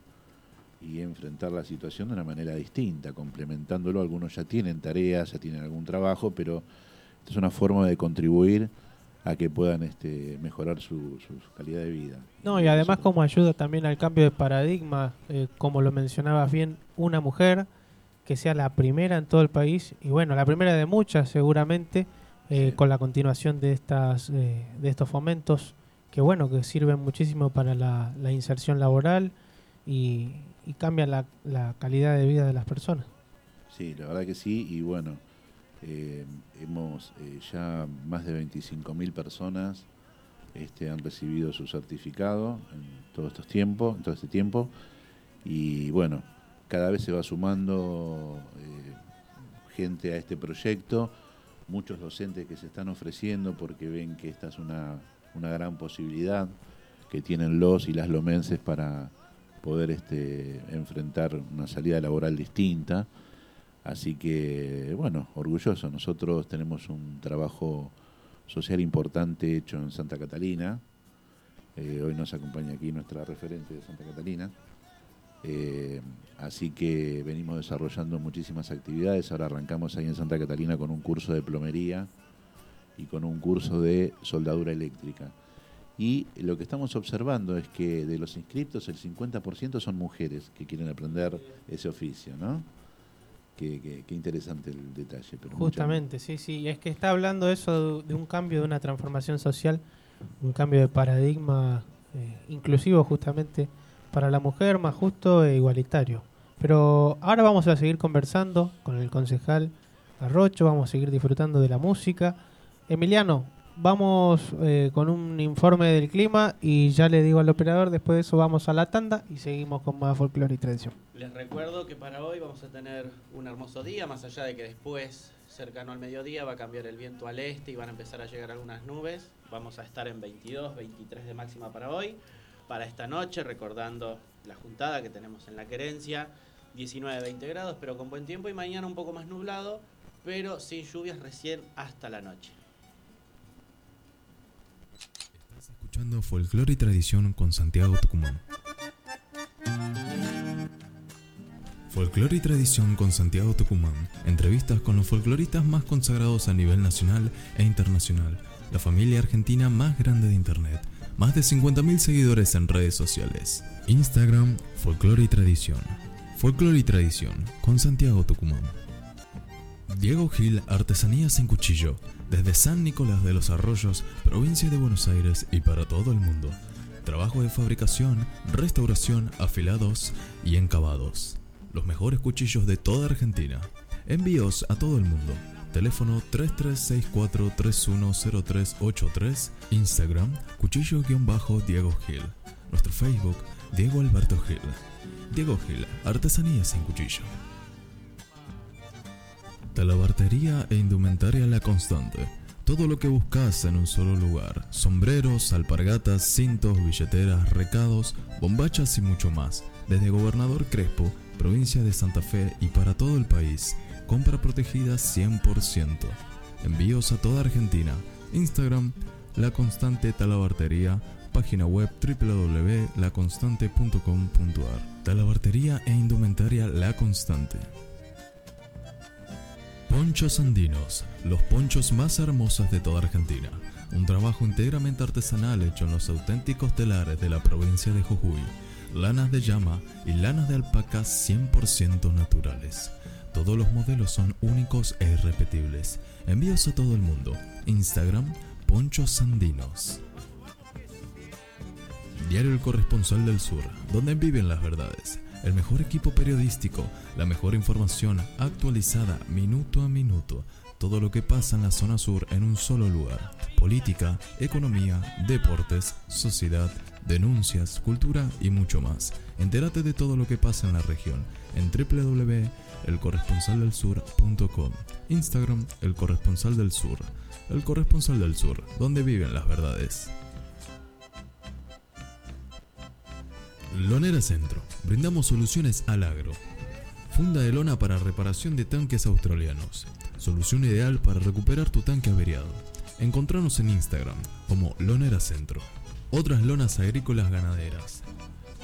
y enfrentar la situación de una manera distinta, complementándolo. Algunos ya tienen tareas, ya tienen algún trabajo, pero esta es una forma de contribuir a que puedan este, mejorar su, su calidad de vida. No, y además como ayuda también al cambio de paradigma, eh, como lo mencionabas bien, una mujer que sea la primera en todo el país, y bueno, la primera de muchas seguramente, eh, Sí. con la continuación de, estas, eh, de estos fomentos, que bueno, que sirven muchísimo para la, la inserción laboral y, y cambian la, la calidad de vida de las personas. Sí, la verdad que sí, y bueno, eh, hemos eh, ya más de 25.000 personas este, han recibido su certificado en todos estos tiempos, en todo este tiempo, y bueno, cada vez se va sumando eh, gente a este proyecto, muchos docentes que se están ofreciendo porque ven que esta es una, una gran posibilidad que tienen los y las lomenses para poder este, enfrentar una salida laboral distinta. Así que, bueno, orgulloso. Nosotros tenemos un trabajo social importante hecho en Santa Catalina. Eh, hoy nos acompaña aquí nuestra referente de Santa Catalina. Eh, así que venimos desarrollando muchísimas actividades. Ahora arrancamos ahí en Santa Catalina con un curso de plomería y con un curso de soldadura eléctrica. Y lo que estamos observando es que de los inscriptos el 50% son mujeres que quieren aprender ese oficio, ¿no? Qué, qué- qué interesante el detalle. Pero Justamente, sí, sí. Y es que está hablando eso de, de un cambio, de una transformación social, un cambio de paradigma eh, inclusivo justamente para la mujer, más justo e igualitario. Pero ahora vamos a seguir conversando con el concejal Arrocho, vamos a seguir disfrutando de la música. Emiliano, vamos eh, con un informe del clima y ya le digo al operador, después de eso vamos a la tanda y seguimos con más folclore y tradición. Les recuerdo que para hoy vamos a tener un hermoso día, más allá de que después, cercano al mediodía, va a cambiar el viento al este y van a empezar a llegar algunas nubes. Vamos a estar en 22, 23 de máxima para hoy. Para esta noche, recordando la juntada que tenemos en la querencia, 19, 20 grados, pero con buen tiempo y mañana un poco más nublado, pero sin lluvias recién hasta la noche. Escuchando folclore y tradición con Santiago Tucumán. Folclore y tradición con Santiago Tucumán. Entrevistas con los folcloristas más consagrados a nivel nacional e internacional. La familia argentina más grande de internet. Más de 50.000 seguidores en redes sociales. Instagram, folclore y tradición. Folclore y tradición con Santiago Tucumán. Diego Gil Artesanías en Cuchillo, desde San Nicolás de los Arroyos, provincia de Buenos Aires y para todo el mundo. Trabajo de fabricación, restauración, afilados y encabados. Los mejores cuchillos de toda Argentina. Envíos a todo el mundo. Teléfono 3364-310383. Instagram, cuchillo-diego Gil. Nuestro Facebook, Diego Alberto Gil. Diego Gil, Artesanías en Cuchillo. Talabartería e indumentaria La Constante. Todo lo que buscas en un solo lugar. Sombreros, alpargatas, cintos, billeteras, recados, bombachas y mucho más. Desde Gobernador Crespo, provincia de Santa Fe y para todo el país. Compra protegida 100%. Envíos a toda Argentina. Instagram, La Constante Talabartería Página web www.laconstante.com.ar Talabartería e indumentaria La Constante. Ponchos Andinos, los ponchos más hermosos de toda Argentina. Un trabajo íntegramente artesanal hecho en los auténticos telares de la provincia de Jujuy. Lanas de llama y lanas de alpaca 100% naturales. Todos los modelos son únicos e irrepetibles. Envíos a todo el mundo. Instagram, Ponchos Andinos. Diario El Corresponsal del Sur, donde viven las verdades. El mejor equipo periodístico, la mejor información actualizada minuto a minuto. Todo lo que pasa en la zona sur en un solo lugar. Política, economía, deportes, sociedad, denuncias, cultura y mucho más. Entérate de todo lo que pasa en la región en www.elcorresponsaldelsur.com. Instagram, El Corresponsal del Sur. El Corresponsal del Sur, donde viven las verdades. Lonera Centro. Brindamos soluciones al agro. Funda de lona para reparación de tanques australianos. Solución ideal para recuperar tu tanque averiado. Encontranos en Instagram como Lonera Centro. Otras lonas agrícolas ganaderas.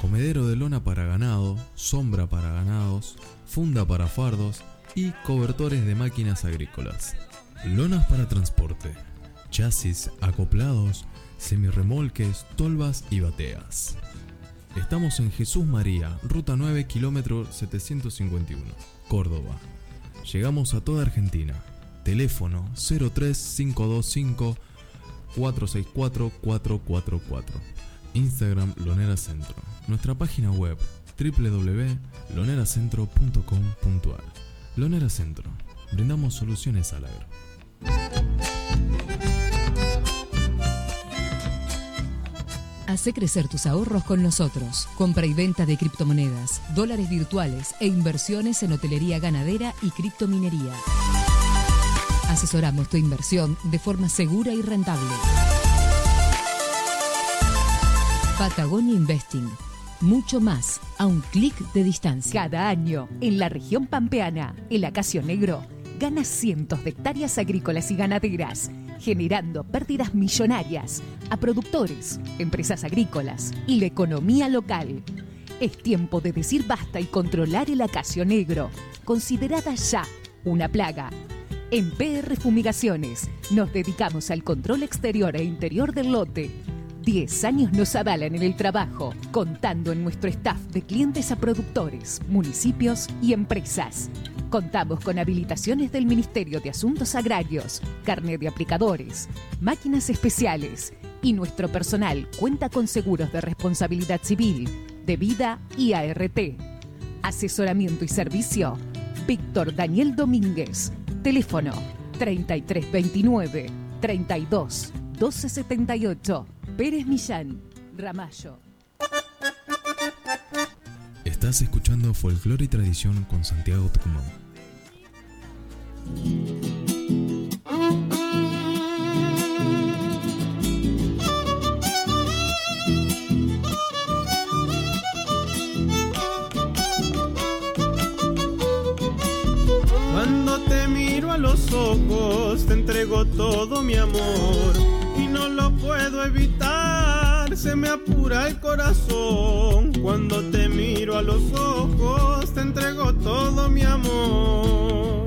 Comedero de lona para ganado, sombra para ganados, funda para fardos y cobertores de máquinas agrícolas. Lonas para transporte. Chasis acoplados, semirremolques, tolvas y bateas. Estamos en Jesús María, ruta 9, kilómetro 751, Córdoba. Llegamos a toda Argentina. Teléfono 03525 464 444. Instagram Lonera Centro. Nuestra página web www.loneracentro.com.ar. Lonera Centro. Brindamos soluciones al agro. Hace crecer tus ahorros con nosotros. Compra y venta de criptomonedas, dólares virtuales e inversiones en hotelería ganadera y criptominería. Asesoramos tu inversión de forma segura y rentable. Patagonia Investing. Mucho más a un clic de distancia. Cada año, en la región pampeana, el acacio negro gana cientos de hectáreas agrícolas y ganaderas, generando pérdidas millonarias a productores, empresas agrícolas y la economía local. Es tiempo de decir basta y controlar el acacio negro, considerada ya una plaga. En PR Fumigaciones nos dedicamos al control exterior e interior del lote. 10 años nos avalan en el trabajo, contando en nuestro staff de clientes a productores, municipios y empresas. Contamos con habilitaciones del Ministerio de Asuntos Agrarios, carnet de aplicadores, máquinas especiales y nuestro personal cuenta con seguros de responsabilidad civil, de vida y ART. Asesoramiento y servicio. Víctor Daniel Domínguez. Teléfono 3329 32 1278. Pérez Millán. Ramallo. Estás escuchando Folclore y Tradición con Santiago Tucumán. Cuando te miro a los ojos, te entrego todo mi amor no lo puedo evitar. Se me apura el corazón. Cuando te miro a los ojos, te entrego todo mi amor.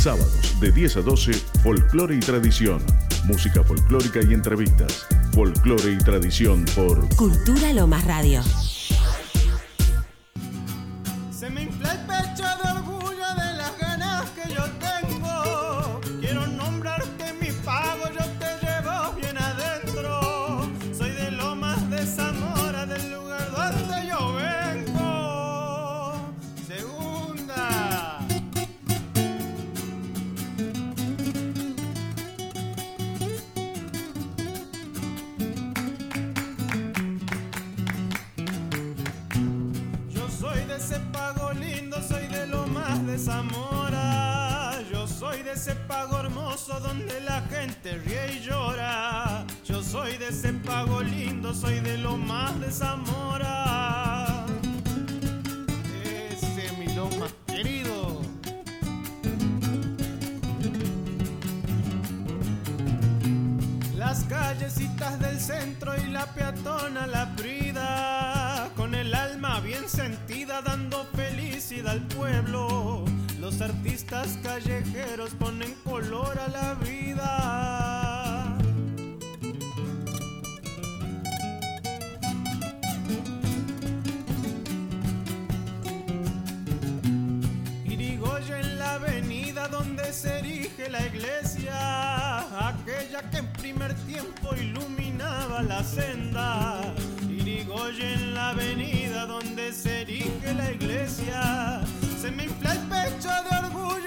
Sábados de 10 a 12, Folclore y Tradición. Música folclórica y entrevistas. Folclore y Tradición por Cultura Lomas Radio. gente ríe y llora. Yo soy de ese pago lindo, soy de lo más de Zamora. Ese mi lo más querido. Las callecitas del centro y la peatona la brida, con el alma bien sentida dando felicidad al pueblo los artistas callejeros ponen color a la vida. Irigoyen en la avenida donde se erige la iglesia, aquella que en primer tiempo iluminaba la senda. Irigoyen en la avenida donde se erige la iglesia, se me infla el pecho de orgullo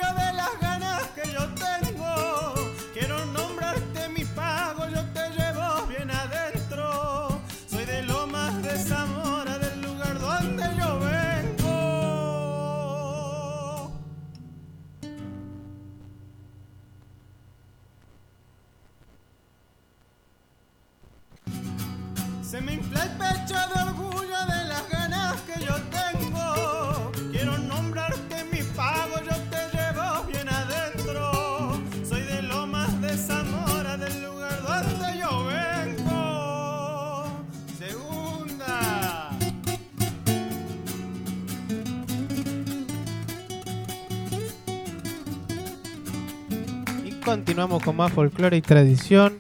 continuamos con más folclore y tradición.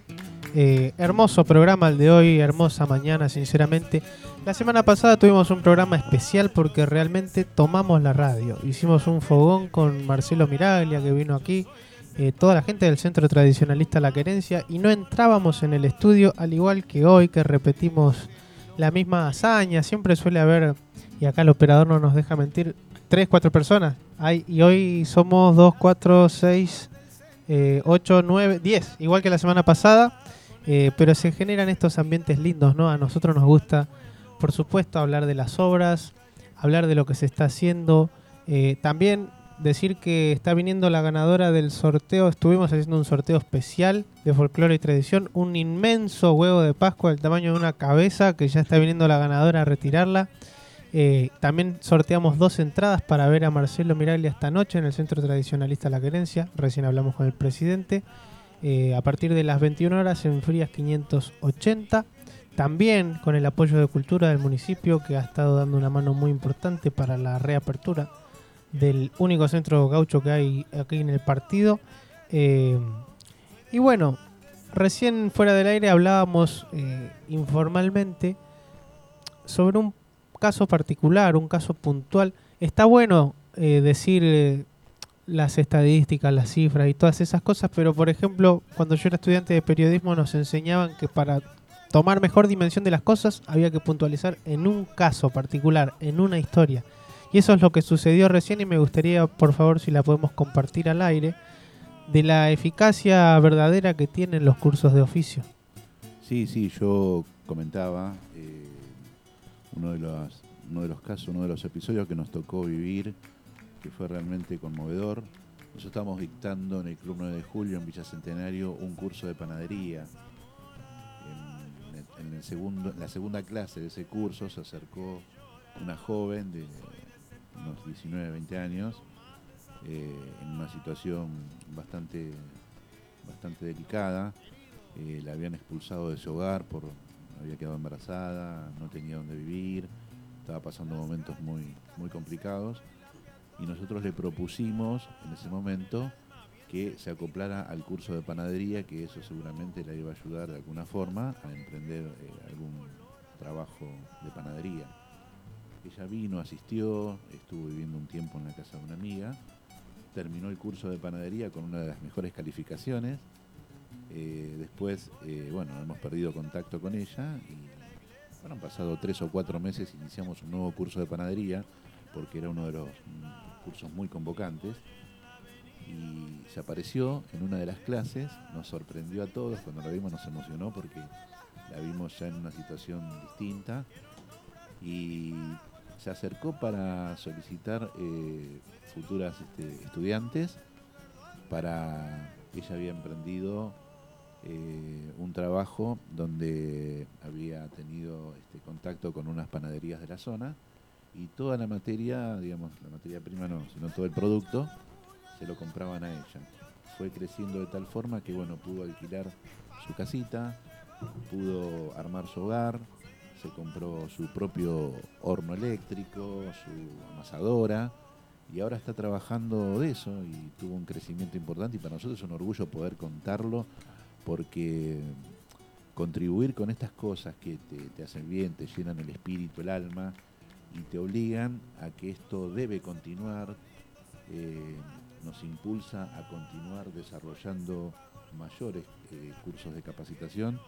Eh, hermoso programa el de hoy, hermosa mañana, sinceramente. La semana pasada tuvimos un programa especial porque realmente tomamos la radio. Hicimos un fogón con Marcelo Miraglia que vino aquí, eh, toda la gente del Centro Tradicionalista La Querencia y no entrábamos en el estudio al igual que hoy que repetimos la misma hazaña. Siempre suele haber, y acá el operador no nos deja mentir, 3, 4 personas. Hay, y hoy somos 2, 4, 6, 8, 9, 10, igual que la semana pasada. Eh, pero se generan estos ambientes lindos, ¿no? A nosotros nos gusta, por supuesto, hablar de las obras, hablar de lo que se está haciendo. eh, también decir que está viniendo la ganadora del sorteo. Estuvimos haciendo un sorteo especial de folclore y tradición. Un inmenso huevo de Pascua del tamaño de una cabeza que ya está viniendo la ganadora a retirarla. Eh, también sorteamos dos entradas para ver a Marcelo Miraglia esta noche en el Centro Tradicionalista La Querencia. Recién hablamos con el presidente. Eh, a partir de las 21 horas en Frías 580. También con el apoyo de Cultura del municipio que ha estado dando una mano muy importante para la reapertura del único centro gaucho que hay aquí en el partido. Eh, y bueno, recién fuera del aire hablábamos informalmente sobre un caso particular, un caso puntual. Está bueno eh, decir eh, las estadísticas, las cifras y todas esas cosas, pero por ejemplo, cuando yo era estudiante de periodismo nos enseñaban que para tomar mejor dimensión de las cosas había que puntualizar en un caso particular, en una historia. Y eso es lo que sucedió recién y me gustaría, por favor, si la podemos compartir al aire, de la eficacia verdadera que tienen los cursos de oficio. Sí, sí, yo comentaba eh, uno, de los, uno de los casos, uno de los episodios que nos tocó vivir, que fue realmente conmovedor. Nosotros estábamos dictando en el Club 9 de Julio, en Villa Centenario, un curso de panadería. En el segundo, en la segunda clase de ese curso se acercó una joven de unos 19, 20 años, eh, en una situación bastante, bastante delicada. Eh, la habían expulsado de su hogar por había quedado embarazada, no tenía dónde vivir, estaba pasando momentos muy, muy complicados. Y nosotros le propusimos en ese momento que se acoplara al curso de panadería, que eso seguramente la iba a ayudar de alguna forma a emprender eh, algún trabajo de panadería. Ella vino, asistió, estuvo viviendo un tiempo en la casa de una amiga, terminó el curso de panadería con una de las mejores calificaciones. Eh, después, eh, bueno, hemos perdido contacto con ella y bueno, han pasado tres o cuatro meses, iniciamos un nuevo curso de panadería porque era uno de los mm, cursos muy convocantes. Y se apareció en una de las clases, nos sorprendió a todos, cuando la vimos nos emocionó porque la vimos ya en una situación distinta. Y se acercó para solicitar eh, futuras este, estudiantes para ella había emprendido eh, un trabajo donde había tenido este, contacto con unas panaderías de la zona y toda la materia, digamos, la materia prima no, sino todo el producto, se lo compraban a ella. fue creciendo de tal forma que bueno, pudo alquilar su casita, pudo armar su hogar, se compró su propio horno eléctrico, su amasadora y ahora está trabajando de eso y tuvo un crecimiento importante y para nosotros es un orgullo poder contarlo porque contribuir con estas cosas que te, hacen bien, te llenan el espíritu, el alma y te obligan a que esto debe continuar, eh, nos impulsa a continuar desarrollando mayores eh, cursos de capacitación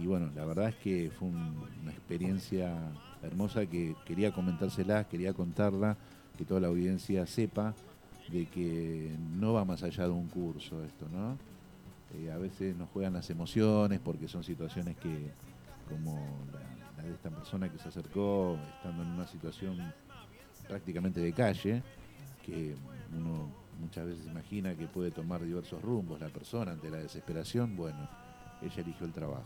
y bueno, la verdad es que fue un- una experiencia hermosa que quería comentársela, quería contarla, que toda la audiencia sepa de que no va más allá de un curso esto, ¿no? Eh, a veces nos juegan las emociones porque son situaciones que, como la, la de esta persona que se acercó, estando en una situación prácticamente de calle, que uno muchas veces imagina que puede tomar diversos rumbos la persona ante la desesperación, bueno, ella eligió el trabajo.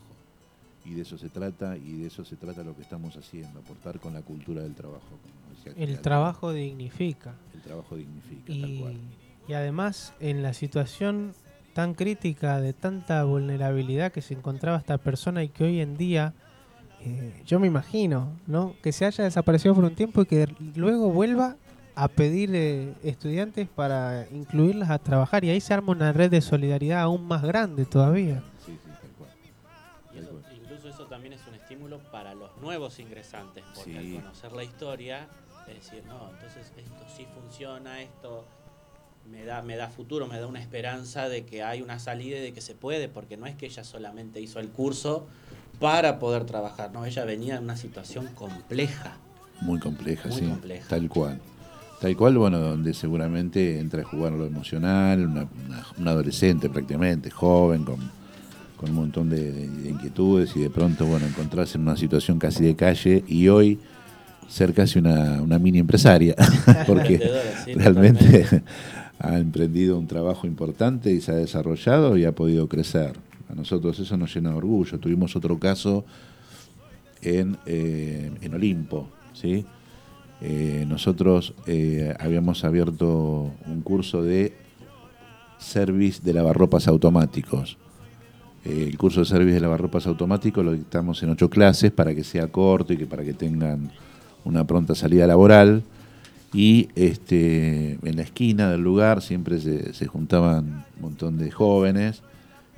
Y de eso se trata, y de eso se trata lo que estamos haciendo, aportar con la cultura del trabajo. como El trabajo dignifica. El trabajo dignifica, tal cual. y además, en la situación tan crítica, de tanta vulnerabilidad que se encontraba esta persona y que hoy en día, eh, yo me imagino, ¿no? Que se haya desaparecido por un tiempo y que luego vuelva a pedir eh, estudiantes para incluirlas a trabajar y ahí se arma una red de solidaridad aún más grande todavía. Sí, sí, tal cual. Y eso- incluso eso también es un estímulo para los nuevos ingresantes, porque Sí. al conocer la historia, es decir, no, entonces esto sí funciona, esto me da, me da futuro, me da una esperanza de que hay una salida y de que se puede, porque no es que ella solamente hizo el curso para poder trabajar, no, ella venía en una situación compleja. Muy compleja, Muy sí. compleja. Tal cual. Tal cual, bueno, donde seguramente entra a jugar lo emocional, una, una- una adolescente prácticamente, joven, con, con un montón de, de inquietudes y de pronto, bueno, encontrarse en una situación casi de calle y hoy ser casi una, una mini empresaria, *laughs* porque sí, realmente totalmente. Ha emprendido un trabajo importante y se ha desarrollado y ha podido crecer. A nosotros eso nos llena de orgullo. Tuvimos otro caso en, eh, en Olimpo, ¿sí? Eh, nosotros eh, habíamos abierto un curso de service de lavarropas automáticos. El curso de service de lavarropas automáticos lo dictamos en ocho clases para que sea corto y que para que tengan una pronta salida laboral. Y este, en la esquina del lugar siempre se, juntaban un montón de jóvenes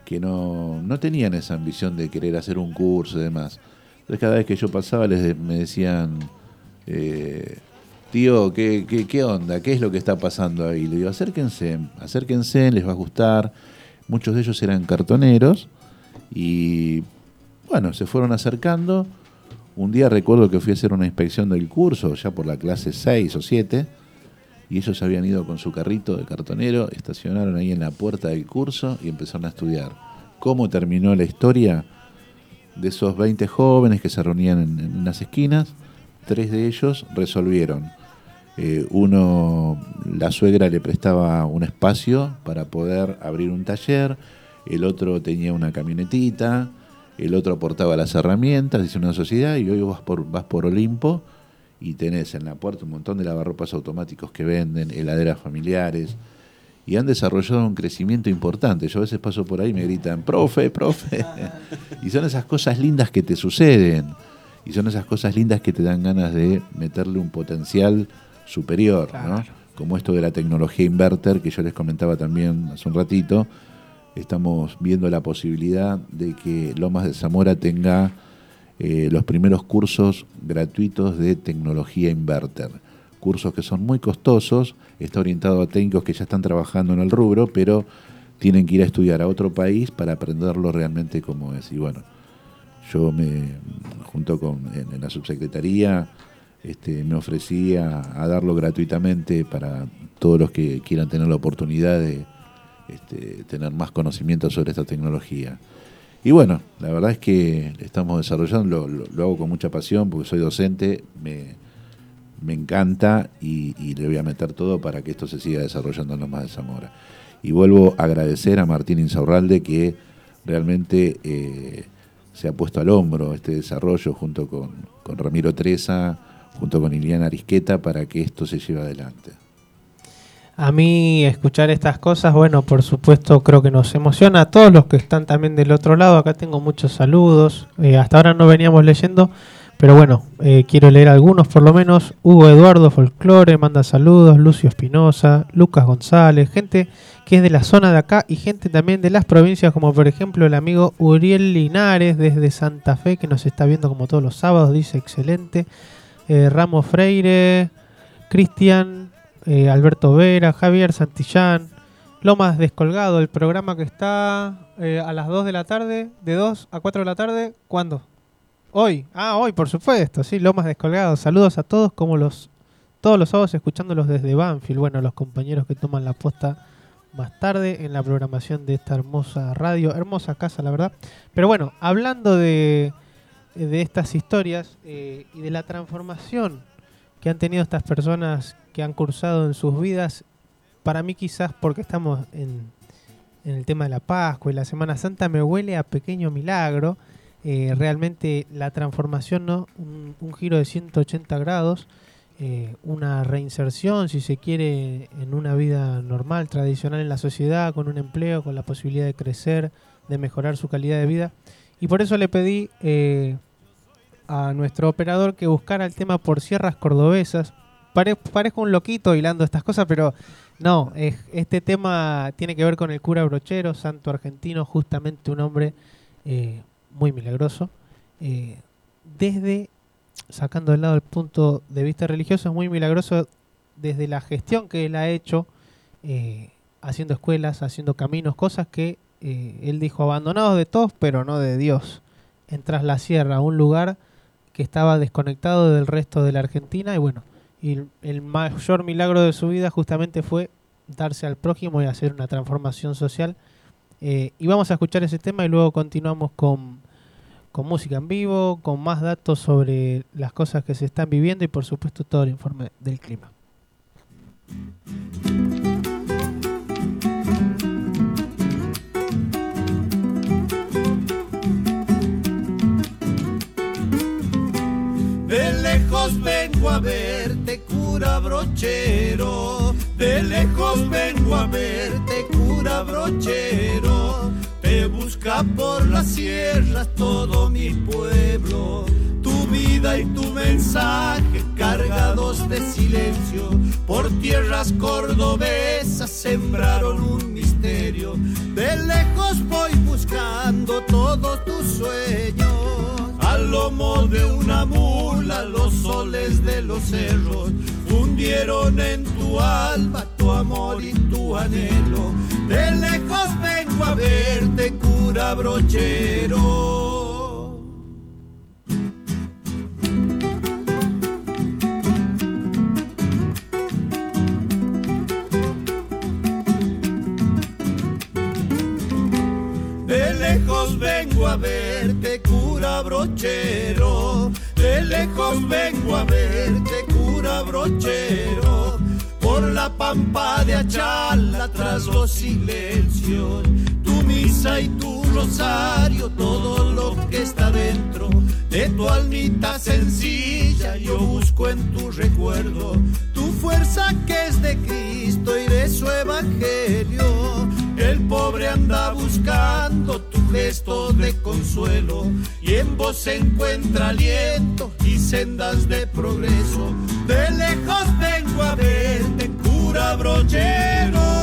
que no, no tenían esa ambición de querer hacer un curso y demás. Entonces cada vez que yo pasaba les me decían, eh, tío, ¿qué, qué, qué onda? ¿Qué es lo que está pasando ahí? Le digo, acérquense, acérquense, les va a gustar. Muchos de ellos eran cartoneros y bueno, se fueron acercando. Un día recuerdo que fui a hacer una inspección del curso, ya por la clase 6 o 7, y ellos habían ido con su carrito de cartonero, estacionaron ahí en la puerta del curso y empezaron a estudiar. ¿Cómo terminó la historia de esos 20 jóvenes que se reunían en, en unas esquinas? Tres de ellos resolvieron. Eh, uno, la suegra le prestaba un espacio para poder abrir un taller, el otro tenía una camionetita, el otro aportaba las herramientas, dice una sociedad, y hoy vas por, vas por Olimpo y tenés en la puerta un montón de lavarropas automáticos que venden, heladeras familiares, y han desarrollado un crecimiento importante. Yo a veces paso por ahí y me gritan, profe, profe. *laughs* y son esas cosas lindas que te suceden, y son esas cosas lindas que te dan ganas de meterle un potencial superior, ¿no? Como esto de la tecnología inverter, que yo les comentaba también hace un ratito, estamos viendo la posibilidad de que Lomas de Zamora tenga eh, los primeros cursos gratuitos de tecnología inverter. Cursos que son muy costosos, está orientado a técnicos que ya están trabajando en el rubro, pero tienen que ir a estudiar a otro país para aprenderlo realmente como es. Y bueno, yo me, junto con en, la subsecretaría, este, me ofrecí a darlo gratuitamente para todos los que quieran tener la oportunidad de este, tener más conocimiento sobre esta tecnología. Y bueno, la verdad es que estamos desarrollando, lo, hago con mucha pasión porque soy docente, me, me encanta y, le voy a meter todo para que esto se siga desarrollando en Lomas de Zamora. Y vuelvo a agradecer a Martín Insaurralde que realmente eh, se ha puesto al hombro este desarrollo junto con, con Ramiro Treza, junto con Iliana Arisqueta, para que esto se lleve adelante. A mí escuchar estas cosas, bueno, por supuesto creo que nos emociona a todos los que están también del otro lado. Acá tengo muchos saludos. Eh, hasta ahora no veníamos leyendo, pero bueno, eh, quiero leer algunos por lo menos. Hugo Eduardo Folclore manda saludos, Lucio Espinosa, Lucas González, gente que es de la zona de acá y gente también de las provincias como por ejemplo el amigo Uriel Linares desde Santa Fe que nos está viendo como todos los sábados, dice excelente. Eh, Ramos Freire, Cristian, eh, Alberto Vera, Javier Santillán, Lomas Descolgado, el programa que está eh, a las 2 de la tarde, de 2 a 4 de la tarde, ¿cuándo? Hoy, ah, hoy, por supuesto, sí, Lomas Descolgado. Saludos a todos, como los todos los sábados escuchándolos desde Banfield. Bueno, los compañeros que toman la posta más tarde en la programación de esta hermosa radio, hermosa casa, la verdad. Pero bueno, hablando de, de estas historias eh, y de la transformación que han tenido estas personas que han cursado en sus vidas, para mí quizás porque estamos en, en el tema de la Pascua y la Semana Santa me huele a pequeño milagro. Eh, realmente la transformación, ¿no? Un, giro de 180 grados, eh, una reinserción, si se quiere, en una vida normal, tradicional en la sociedad, con un empleo, con la posibilidad de crecer, de mejorar su calidad de vida. Y por eso le pedí eh, a nuestro operador que buscara el tema por sierras cordobesas. Pare- parezco un loquito hilando estas cosas, pero no, es- este tema tiene que ver con el cura brochero, santo argentino, justamente un hombre eh, muy milagroso. eh, desde, sacando de lado el punto de vista religioso, es muy milagroso desde la gestión que él ha hecho, eh, haciendo escuelas, haciendo caminos, cosas que él dijo abandonados de todos, pero no de Dios. En Tras la Sierra, un lugar que estaba desconectado del resto de la Argentina y bueno, y el- mayor milagro de su vida justamente fue darse al prójimo y hacer una transformación social. Eh, y vamos a escuchar ese tema y luego continuamos con, con música en vivo, con más datos sobre las cosas que se están viviendo y por supuesto todo el informe del clima. Lejos vengo a verte, cura brochero. De lejos vengo a verte, cura brochero. Te busca por las sierras todo mi pueblo. Tu vida y tu mensaje cargados de silencio. Por tierras cordobesas sembraron un misterio. De lejos voy buscando todos tus sueños. Lomo de una mula los soles de los cerros fundieron en tu alma tu amor y tu anhelo. De lejos vengo a verte, cura brochero. De lejos vengo a verte, cura brochero. De lejos vengo a verte, cura brochero. Por la pampa de Achala tras los silencios. Tu misa y tu rosario, todo lo que está dentro de tu almita sencilla. Yo busco en tu recuerdo tu fuerza que es de Cristo y de su evangelio. El pobre anda buscando tu gesto de consuelo y en vos se encuentra aliento y sendas de progreso. De lejos vengo a verte, cura brochero.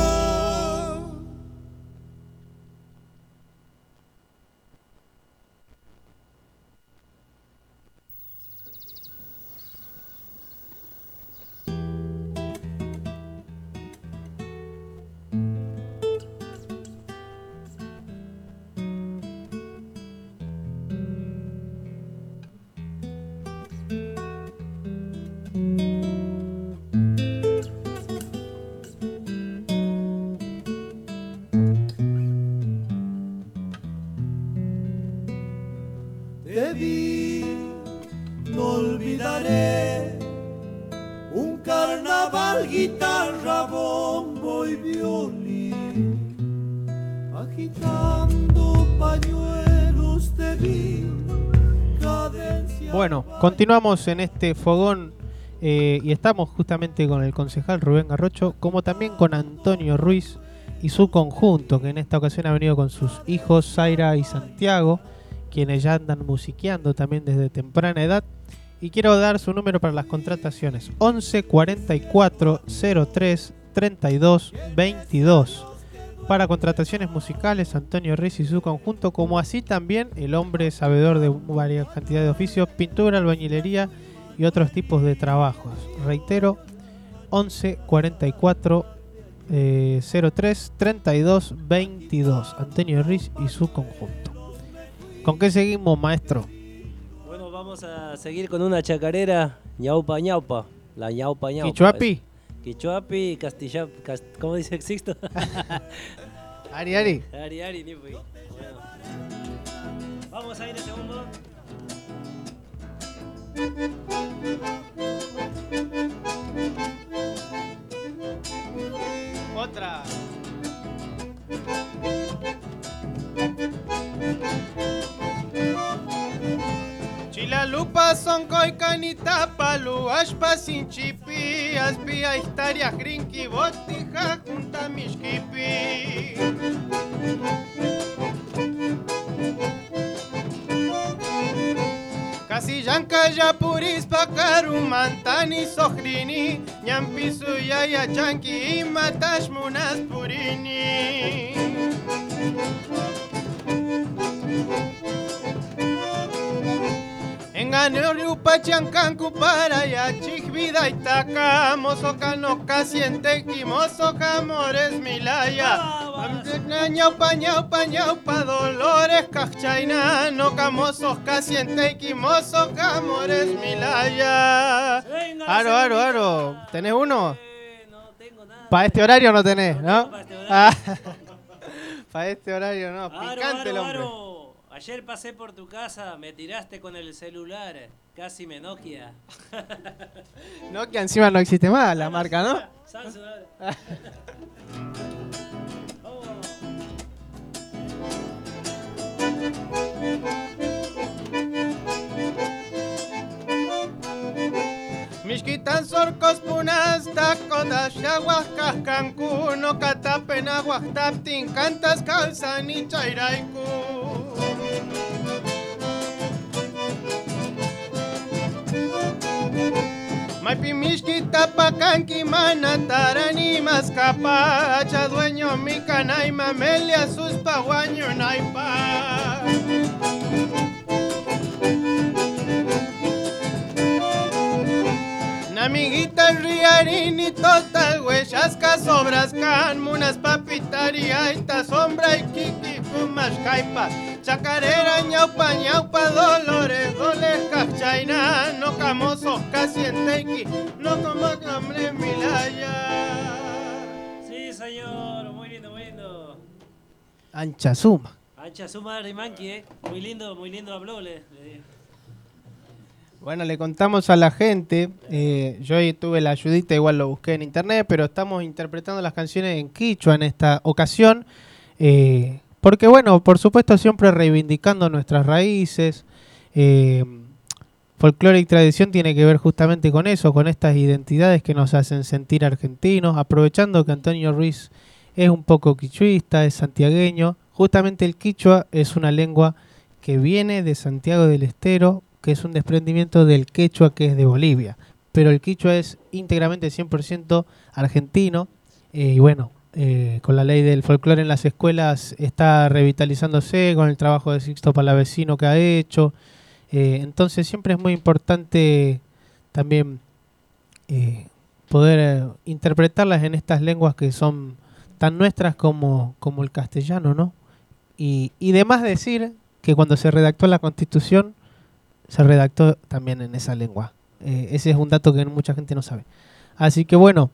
Continuamos en este fogón Eh, y estamos justamente con el concejal Rubén Garrocho, como también con Antonio Ruiz y su conjunto, que en esta ocasión ha venido con sus hijos Zaira y Santiago, quienes ya andan musiqueando también desde temprana edad. Y quiero dar su número para las contrataciones: 11 44 03 32 22. Para contrataciones musicales, Antonio Ruiz y su conjunto, como así también el hombre sabedor de varias cantidades de oficios, pintura, albañilería y otros tipos de trabajos. Reitero, 11 44 eh, 03 32 22. Antonio Ruiz y su conjunto. ¿Con qué seguimos, maestro? Bueno, vamos a seguir con una chacarera ñaupa ñaupa. La ñaupa ñaupa. ¿Quichuapi? Quichuapi, Castilla, cast- ¿cómo dice Sixto? *laughs* Ari, Ari. Ari, Ari, ni. Bueno. Vamos a ir de segundo. Otra. Chilalupa son canita palu ashpa sin chipi aspia historia grinki botija junta mishkipi. Casi yanka ya purispa karu mantani sohrini Nyampi suyaya chanki matash munas purini Engaño pachancancu para ya vida y taca mozo cano casiente y mozo camores milaya ñaupa ñaupa ñaupa dolores cachaina no camosos casiente y mozo camores milaya Aro, aro, aro. ¿Tenés uno? Para este horario no tenés, ¿no? Para *laughs* este horario no. Picante el hombre. Ayer pasé por tu casa, me tiraste con el celular, casi me Nokia. *laughs* Nokia encima no existe más la marca, ¿no? Samsung, *laughs* ahora. Mishkitan sorcos punas tacodas yaguas cascancuno catapen aguas taptin cantas calzan y. Maipi mishkita pakanki mana tarani mascapa Acha dueño mi canay mamelia sus paguaño naipa. Namiguita riarini total huellas sobras can munas papitaria esta sombra y kiki fumas caipa chacarera ñaupa ñaupa dolores doles cachaina no camosos casi en teiki no como hambre milaya Sí, señor, muy lindo, muy lindo. Ancha suma. Ancha suma Rimanqui, eh. Muy lindo, muy lindo habló. Le. Bueno, le contamos a la gente, eh, yo ahí tuve la ayudita, igual lo busqué en internet, pero estamos interpretando las canciones en quichua en esta ocasión, eh, porque bueno, por supuesto siempre reivindicando nuestras raíces, eh, folclore y tradición tiene que ver justamente con eso, con estas identidades que nos hacen sentir argentinos, aprovechando que Antonio Ruiz es un poco quichuista, es santiagueño, justamente el quichua es una lengua que viene de Santiago del Estero, que es un desprendimiento del quechua que es de Bolivia. Pero el quichua es íntegramente 100% argentino. eh, y bueno, eh, con la ley del folclore en las escuelas está revitalizándose con el trabajo de Sixto Palavecino que ha hecho. eh, entonces siempre es muy importante también eh, poder interpretarlas en estas lenguas que son tan nuestras como, como el castellano, ¿no? Y, y demás decir que cuando se redactó la constitución se redactó también en esa lengua. Ese es un dato que mucha gente no sabe. Así que bueno,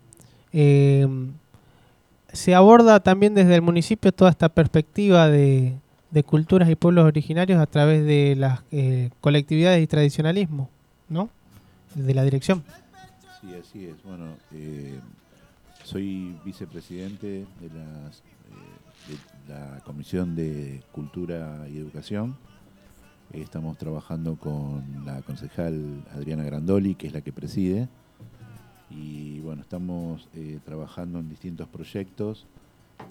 se aborda también desde el municipio toda esta perspectiva de, culturas y pueblos originarios a través de las eh, colectividades y tradicionalismo, ¿no? De la dirección. Sí, así es. Bueno, eh, soy vicepresidente de, las, eh, de la Comisión de Cultura y Educación. Estamos trabajando con la concejal Adriana Grandoli, que es la que preside, Y bueno, estamos eh, trabajando en distintos proyectos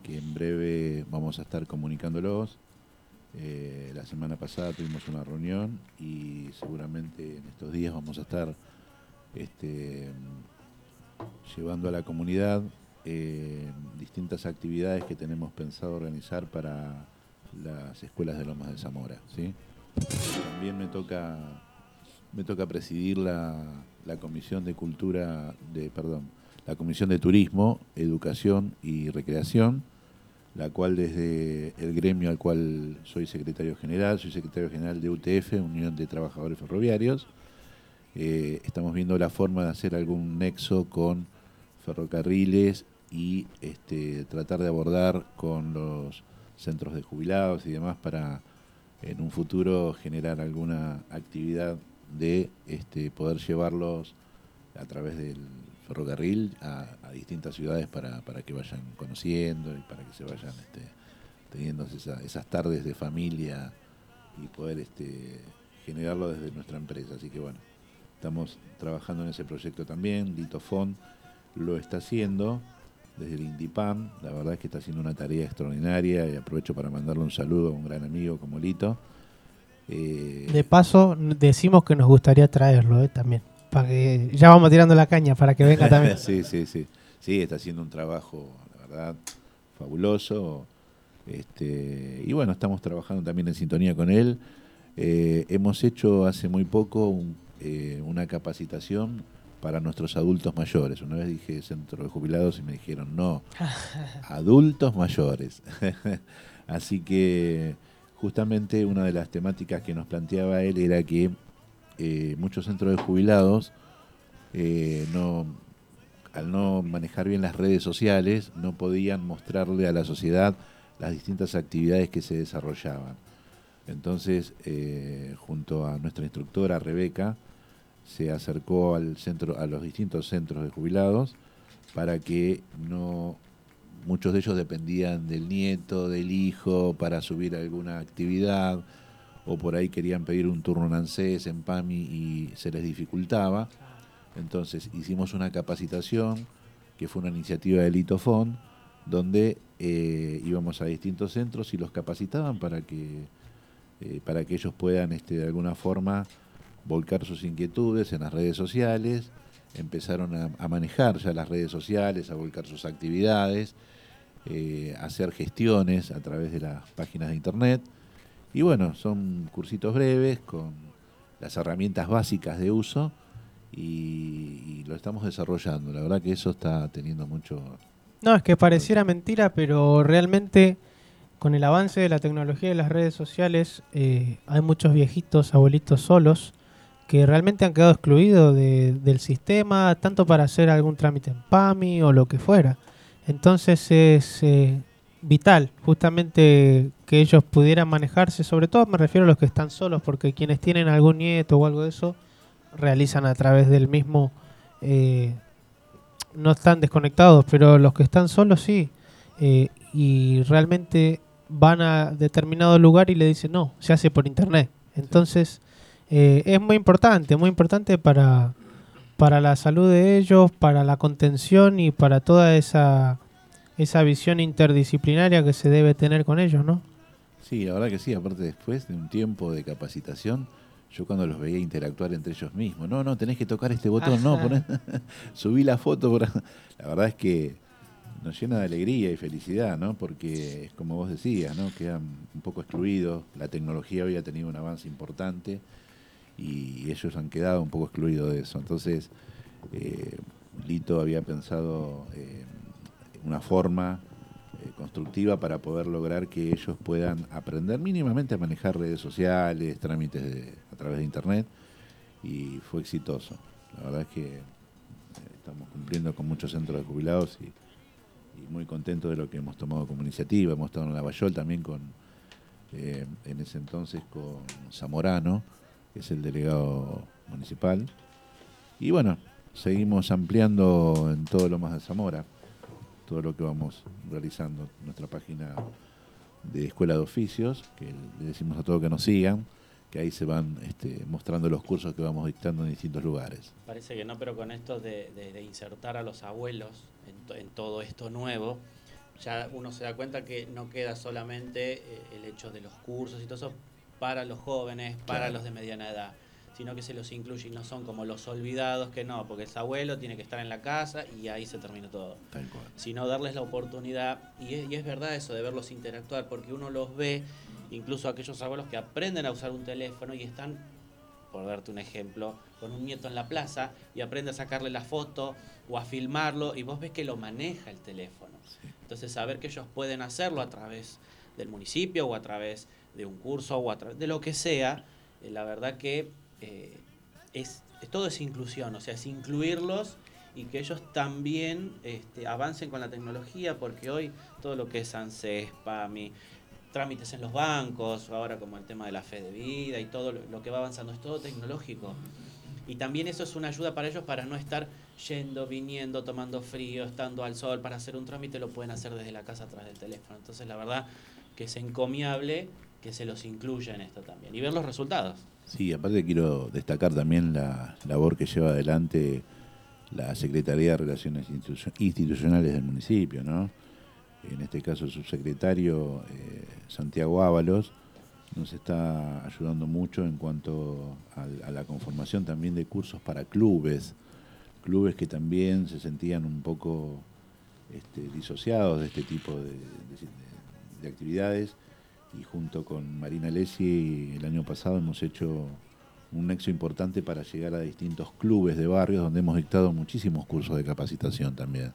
que en breve vamos a estar comunicándolos. Eh, la semana pasada tuvimos una reunión y seguramente en estos días vamos a estar este, llevando a la comunidad eh, distintas actividades que tenemos pensado organizar para las escuelas de Lomas de Zamora. ¿sí? También me toca, me toca presidir la, la Comisión de Cultura, de, perdón, la Comisión de Turismo, Educación y Recreación, la cual desde el gremio al cual soy secretario general, soy secretario general de UTF, Unión de Trabajadores Ferroviarios, eh, estamos viendo la forma de hacer algún nexo con ferrocarriles y este, tratar de abordar con los centros de jubilados y demás para en un futuro generar alguna actividad de este, poder llevarlos a través del ferrocarril a, distintas ciudades para, para, que vayan conociendo y para que se vayan este, teniendo esa, esas tardes de familia y poder este, generarlo desde nuestra empresa. Así que bueno, estamos trabajando en ese proyecto también. Litofon lo está haciendo desde el INDIPAM. La verdad es que está haciendo una tarea extraordinaria y aprovecho para mandarle un saludo a un gran amigo como Lito. Eh, de paso, decimos que nos gustaría traerlo eh, también. Para que ya vamos tirando la caña para que venga también. *laughs* sí, sí, sí. Sí, está haciendo un trabajo, la verdad, fabuloso. Este, y bueno, estamos trabajando también en sintonía con él. Eh, hemos hecho hace muy poco un, eh, una capacitación para nuestros adultos mayores. Una vez dije centro de jubilados y me dijeron, no, *laughs* adultos mayores. *laughs* Así que justamente una de las temáticas que nos planteaba él era que eh, muchos centros de jubilados, eh, no, al no manejar bien las redes sociales, no podían mostrarle a la sociedad las distintas actividades que se desarrollaban. Entonces, eh, junto a nuestra instructora Rebeca, se acercó al centro, a los distintos centros de jubilados para que no muchos de ellos dependían del nieto, del hijo para subir alguna actividad o por ahí querían pedir un turno en en PAMI y se les dificultaba. Entonces hicimos una capacitación que fue una iniciativa del Litofon donde eh, íbamos a distintos centros y los capacitaban para que eh, para que ellos puedan este, de alguna forma volcar sus inquietudes en las redes sociales, empezaron a, a manejar ya las redes sociales, a volcar sus actividades, eh, hacer gestiones a través de las páginas de internet. Y bueno, son cursitos breves con las herramientas básicas de uso y, y lo estamos desarrollando. La verdad que eso está teniendo mucho... No, es que pareciera mentira, pero realmente con el avance de la tecnología y las redes sociales eh, hay muchos viejitos, abuelitos solos que realmente han quedado excluidos de, del sistema, tanto para hacer algún trámite en PAMI o lo que fuera. Entonces es eh, vital justamente que ellos pudieran manejarse, sobre todo me refiero a los que están solos, porque quienes tienen algún nieto o algo de eso, realizan a través del mismo, eh, no están desconectados, pero los que están solos sí, eh, y realmente van a determinado lugar y le dicen, no, se hace por internet. Entonces eh, es muy importante, muy importante para, para la salud de ellos, para la contención y para toda esa, esa visión interdisciplinaria que se debe tener con ellos, ¿no? Sí, la verdad que sí, aparte después de un tiempo de capacitación, yo cuando los veía interactuar entre ellos mismos, no, no, tenés que tocar este botón, no, poné, *laughs* subí la foto, por... la verdad es que nos llena de alegría y felicidad, ¿no? Porque, como vos decías, ¿no? Quedan un poco excluidos, la tecnología hoy ha tenido un avance importante y ellos han quedado un poco excluidos de eso. Entonces, eh, Lito había pensado eh, una forma eh, constructiva para poder lograr que ellos puedan aprender mínimamente a manejar redes sociales, trámites de, a través de Internet y fue exitoso. La verdad es que estamos cumpliendo con muchos centros de jubilados y, muy contentos de lo que hemos tomado como iniciativa. Hemos estado en Lavallol también con, en ese entonces con Zamorano, que es el delegado municipal. Y bueno, seguimos ampliando en todo lo más de Zamora, todo lo que vamos realizando. Nuestra página de Escuela de Oficios, que le decimos a todos que nos sigan, que ahí se van este, mostrando los cursos que vamos dictando en distintos lugares. Parece que no, pero con esto de, insertar a los abuelos en, to- en todo esto nuevo, ya uno se da cuenta que no queda solamente eh, el hecho de los cursos y todo eso para los jóvenes, para Claro. los de mediana edad, sino que se los incluye y no son como los olvidados que no, porque el abuelo tiene que estar en la casa y ahí se termina todo. Tal cual. Sino darles la oportunidad, y es, y es verdad eso de verlos interactuar, porque uno los ve, incluso aquellos abuelos que aprenden a usar un teléfono y están por darte un ejemplo, con un nieto en la plaza y aprende a sacarle la foto o a filmarlo y vos ves que lo maneja el teléfono. Entonces saber que ellos pueden hacerlo a través del municipio o a través de un curso o de lo que sea, eh, la verdad que eh, es, todo es inclusión, o sea, es incluirlos y que ellos también este, avancen con la tecnología, porque hoy todo lo que es ANSES, PAMI, trámites en los bancos, ahora como el tema de la fe de vida y todo lo, que va avanzando, es todo tecnológico. Y también eso es una ayuda para ellos para no estar yendo, viniendo, tomando frío, estando al sol para hacer un trámite, lo pueden hacer desde la casa a través del teléfono. Entonces la verdad que es encomiable que se los incluya en esto también y ver los resultados. Sí, aparte quiero destacar también la labor que lleva adelante la Secretaría de Relaciones Institu- Institucionales del municipio, ¿no? En este caso el subsecretario eh, Santiago Ábalos nos está ayudando mucho en cuanto a, la conformación también de cursos para clubes, clubes que también se sentían un poco este, disociados de este tipo de actividades y junto con Marina Lessi el año pasado hemos hecho un nexo importante para llegar a distintos clubes de barrios donde hemos dictado muchísimos cursos de capacitación también.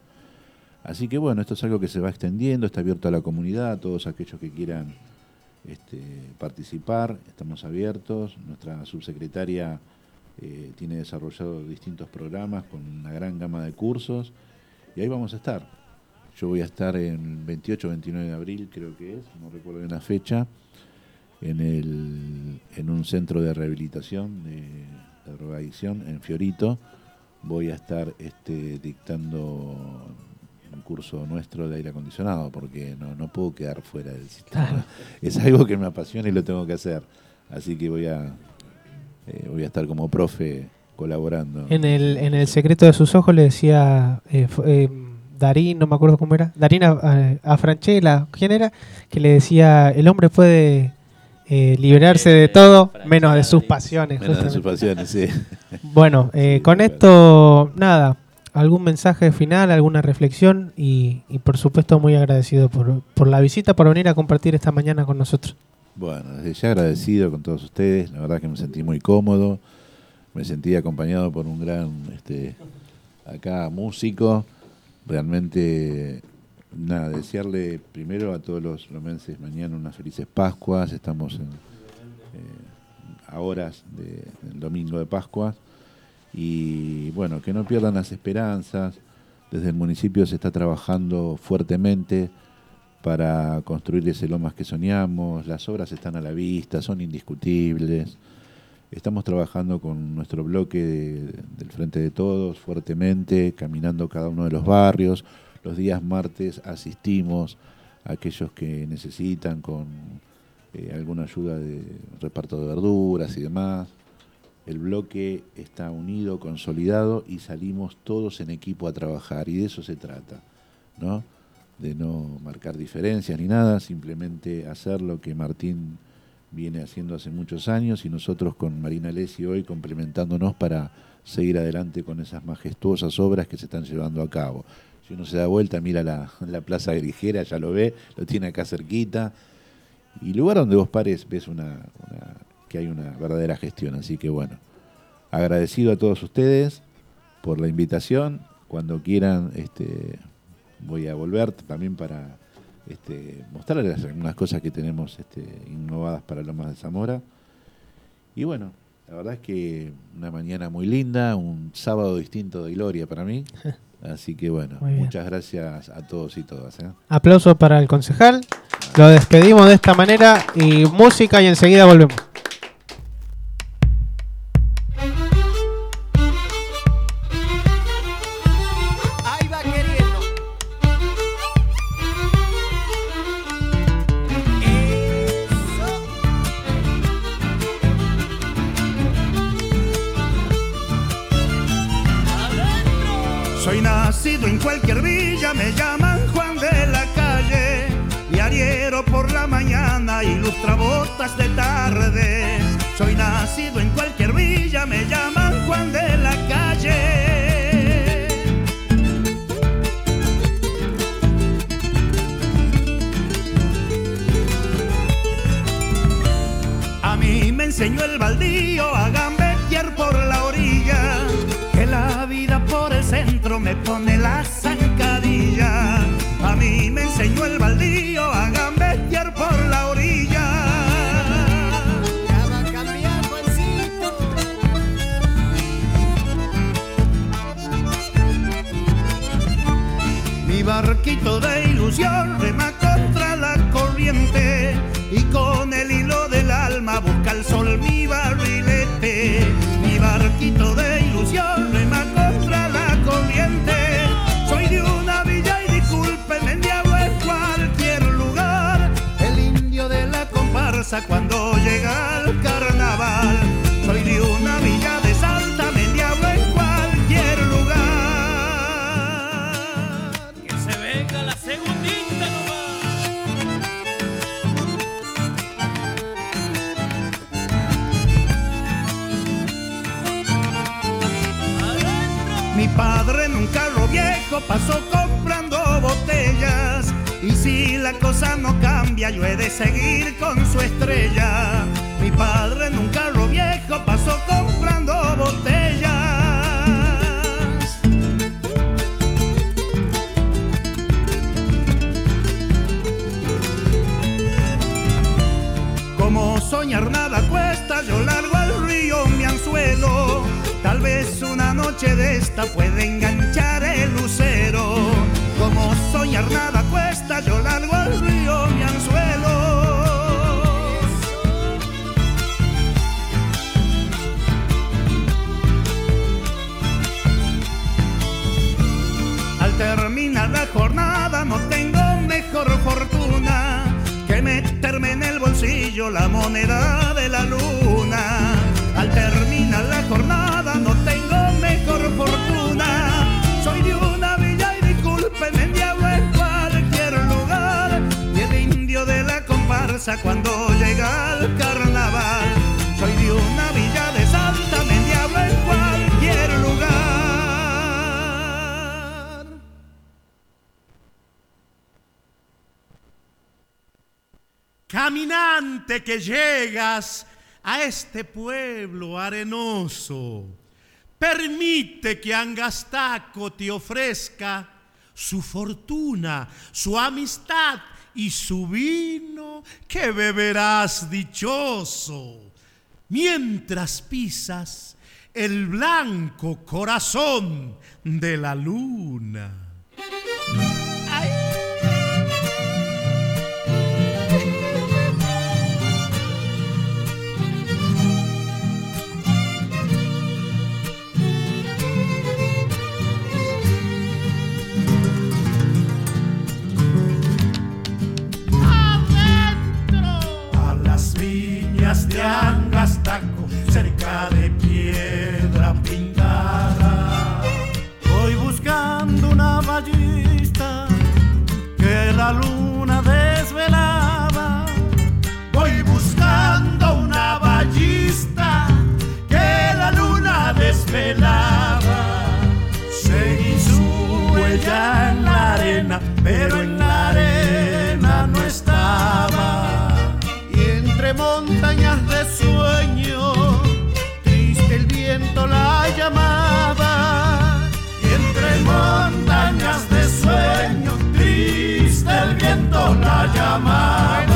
Así que bueno, esto es algo que se va extendiendo, está abierto a la comunidad, a todos aquellos que quieran este, participar, estamos abiertos. Nuestra subsecretaria eh, tiene desarrollado distintos programas con una gran gama de cursos y ahí vamos a estar. Yo voy a estar en 28 29 de abril, creo que es, no recuerdo bien la fecha, en, el, en un centro de rehabilitación de, de drogadicción en Fiorito. Voy a estar este, dictando un curso nuestro de aire acondicionado porque no, no puedo quedar fuera del sistema. Claro. *laughs* Es algo que me apasiona y lo tengo que hacer. Así que voy a, eh, voy a estar como profe colaborando. En el, en el secreto de sus ojos le decía eh, eh, Darín, no me acuerdo cómo era, Darín a, a- a Franchella, ¿quién era? Que le decía, el hombre puede eh, liberarse de todo menos de sus pasiones. Menos de sus pasiones, sí. *laughs* Bueno, eh, con esto, nada, algún mensaje final, alguna reflexión y, y por supuesto muy agradecido por, por la visita, por venir a compartir esta mañana con nosotros. Bueno, desde ya agradecido con todos ustedes, la verdad que me sentí muy cómodo, me sentí acompañado por un gran, este, acá músico, realmente, nada, desearle primero a todos los romenses mañana unas felices Pascuas, estamos en, eh, a horas de- del domingo de Pascua, y bueno, que no pierdan las esperanzas, desde el municipio se está trabajando fuertemente, para construir ese lomas que soñamos. Las obras están a la vista, son indiscutibles. Estamos trabajando con nuestro bloque de- del Frente de Todos fuertemente, caminando cada uno de los barrios. Los días martes asistimos a aquellos que necesitan con eh, alguna ayuda de reparto de verduras y demás. El bloque está unido, consolidado y salimos todos en equipo a trabajar y de eso se trata, ¿no? de no marcar diferencias ni nada, simplemente hacer lo que Martín viene haciendo hace muchos años y nosotros con Marina Lessi hoy complementándonos para seguir adelante con esas majestuosas obras que se están llevando a cabo. Si uno se da vuelta, mira la, la Plaza Grijera, ya lo ve, lo tiene acá cerquita, y lugar donde vos pares ves una, una- que hay una verdadera gestión. Así que bueno, agradecido a todos ustedes por la invitación. Cuando quieran, este, voy a volver también para este, mostrarles algunas cosas que tenemos este, innovadas para Lomas de Zamora. Y bueno, la verdad es que una mañana muy linda, un sábado distinto de gloria para mí. *laughs* Así que bueno, muchas gracias a todos y todas. ¿eh? Aplauso para el concejal. Lo despedimos de esta manera y música y enseguida volvemos. Viejo pasó comprando botellas. Y si la cosa no cambia, yo he de seguir con su estrella. Mi padre en un carro viejo pasó comprando botellas. Como soñar nada cuesta, yo largo al río mi anzuelo. Tal vez una noche de esta puede enganchar mejor fortuna que meterme en el bolsillo la moneda de la luna. Al terminar la jornada no tengo mejor fortuna. Soy de una villa y discúlpenme, diablo en cualquier lugar. Y el indio de la comparsa cuando llega el carnaval. Soy de una villa Que llegas a este pueblo arenoso, permite que Angastaco te ofrezca su fortuna, su amistad y su vino que beberás dichoso, mientras pisas el blanco corazón de la luna. De Angastaco, cerca de piedra pintada. Voy buscando una ballista que la luna desvelaba. Voy buscando una ballista que la luna desvelaba. Seguí su huella en la arena, pero en viento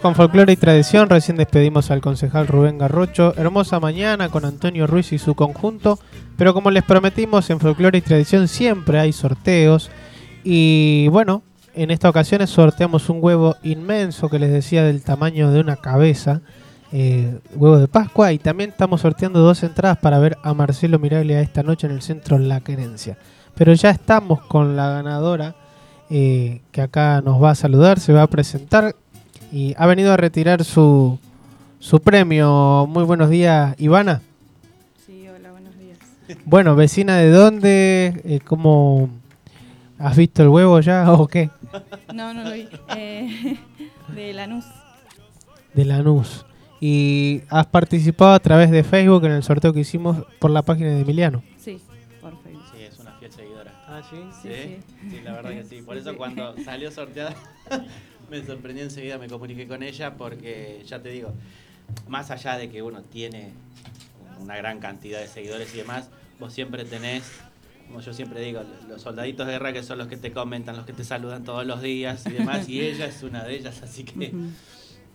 con folclore y tradición. Recién despedimos al concejal Rubén Garrocho. Hermosa mañana con Antonio Ruiz y su conjunto. Pero como les prometimos, en folclore y tradición siempre hay sorteos. Y bueno, en esta ocasión sorteamos un huevo inmenso que les decía del tamaño de una cabeza. eh, huevo de Pascua. Y también estamos sorteando dos entradas para ver a Marcelo Miraglia esta noche en el centro La Querencia. Pero ya estamos con la ganadora eh, que acá nos va a saludar, se va a presentar y ha venido a retirar su, su premio. Muy buenos días, Ivana. Sí, hola, buenos días. *laughs* Bueno, vecina de dónde, Eh, ¿cómo has visto el huevo ya o qué? No, no lo vi. Eh, *laughs* de Lanús. De Lanús. Y has participado a través de Facebook en el sorteo que hicimos por la página de Emiliano. Sí, por Facebook. Sí, es una fiel seguidora. Ah, sí. Sí, sí. Sí, la verdad que sí. Por Sí, eso sí. *laughs* cuando salió sorteada me sorprendió enseguida, me comuniqué con ella porque ya te digo, más allá de que uno tiene una gran cantidad de seguidores y demás, vos siempre tenés, como yo siempre digo, los soldaditos de guerra que son los que te comentan, los que te saludan todos los días y demás, y ella es una de ellas, así que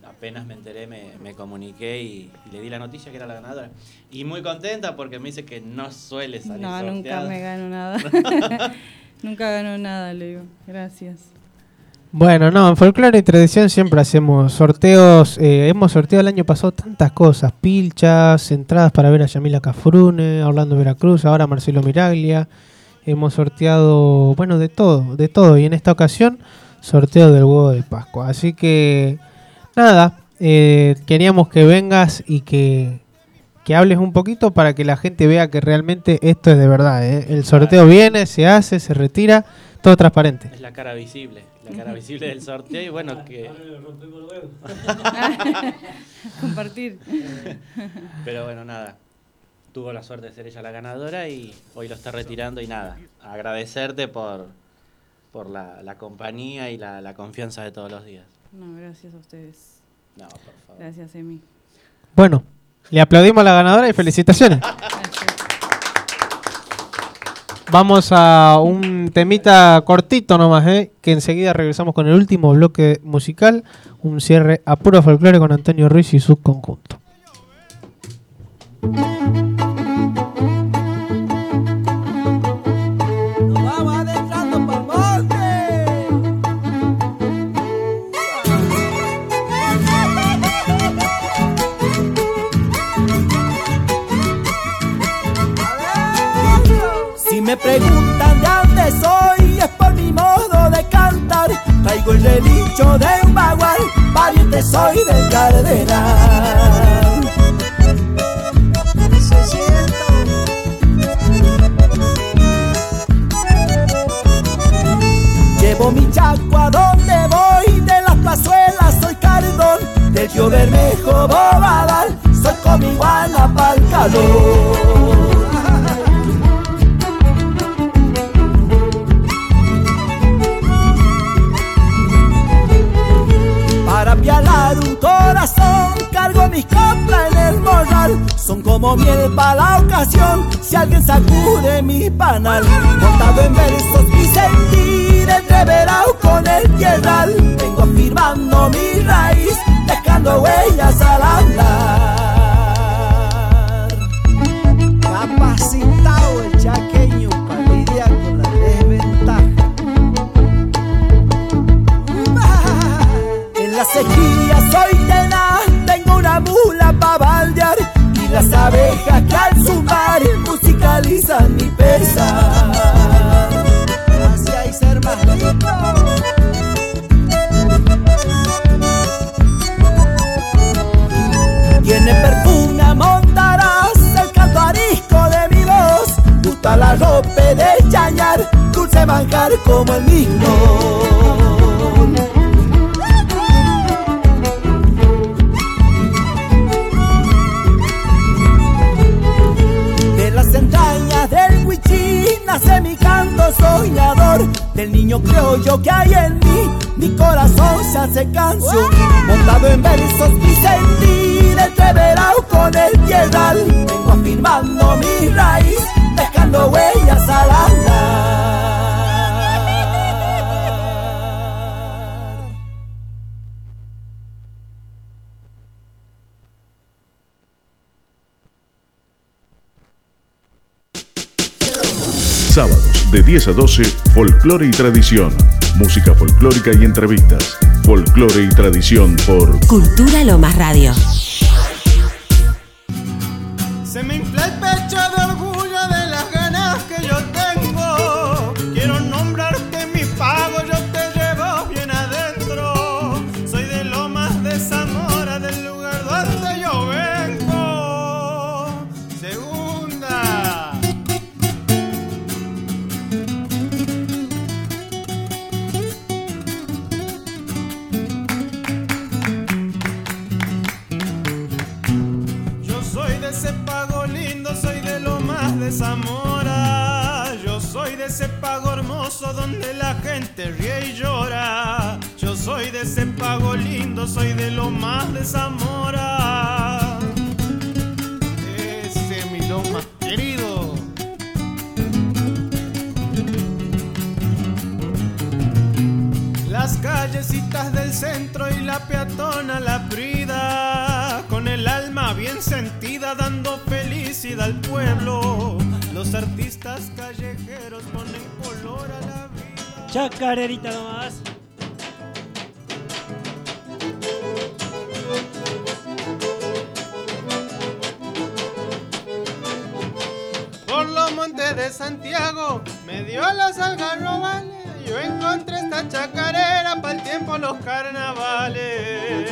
apenas me enteré, me, me comuniqué y, y le di la noticia que era la ganadora. Y muy contenta porque me dice que no suele salir No, nunca sorteada. me gano nada. *laughs* nunca gano nada, le digo. Gracias. Bueno, no, en folclore y tradición siempre hacemos sorteos. eh, hemos sorteado el año pasado tantas cosas: pilchas, entradas para ver a Yamila Cafrune, a Orlando Veracruz, ahora a Marcelo Miraglia. Hemos sorteado, bueno, de todo, de todo. Y en esta ocasión, sorteo del huevo de Pascua. Así que, nada, eh, queríamos que vengas y que, que hables un poquito para que la gente vea que realmente esto es de verdad. ¿eh? El sorteo viene, se hace, se retira, todo transparente. Es la cara visible, la cara visible del sorteo y bueno, que... *laughs* Compartir. Pero bueno, nada. Tuvo la suerte de ser ella la ganadora y hoy lo está retirando y nada. Agradecerte por, por la, la compañía y la, la confianza de todos los días. No, gracias a ustedes. No, por favor. Gracias, Emi. Bueno, le aplaudimos a la ganadora y felicitaciones. *laughs* Vamos a un temita cortito nomás, ¿eh? que enseguida regresamos con el último bloque musical, un cierre a puro folclore con Antonio Ruiz y su conjunto. Preguntan de dónde soy, es por mi modo de cantar. Traigo el relincho de un bagual, pariente soy del cardenal. Llevo mi chaco a donde voy, de las plazuelas soy cardón, del tío Bermejo Bobadal, soy como iguana pa'l calor. Para pialar un corazón. Cargo mis coplas en el morral. Son como miel para la ocasión. Si alguien sacude mi panal Montado en versos y sentir entreverado con el tierral Vengo afirmando mi raíz dejando huellas al andar. Capacitado sequía soy tena, tengo una mula para baldear y las abejas que al sumar musicalizan mi pesar. Hacia y ser más Tiene perfume montarás el canto arisco de mi voz, gusta la ropa de chañar, dulce manjar como el mismo. Nace mi canto soñador. Del niño criollo que hay en mí Mi corazón se hace canción Montado en versos y sentir Entreverado con el piedral Vengo afirmando mi raíz Dejando huellas al andar Sábados de 10 a 12, folclore y tradición. Música folclórica y entrevistas. Folclore y tradición por Cultura Lomas Radio. Se me infla ese pago lindo, soy de lo más de Zamora. Yo soy de ese pago hermoso donde la gente ríe y llora. Yo soy de ese pago lindo, soy de lo más de Zamora. Ese es mi lo más querido. Las callecitas del centro y la peatona la brida, sentida dando felicidad al pueblo. Los artistas callejeros ponen color a la vida. Chacarerita nomás. Por los montes de Santiago me dio las algarrobales. Yo encontré esta chacarera para el tiempo los carnavales.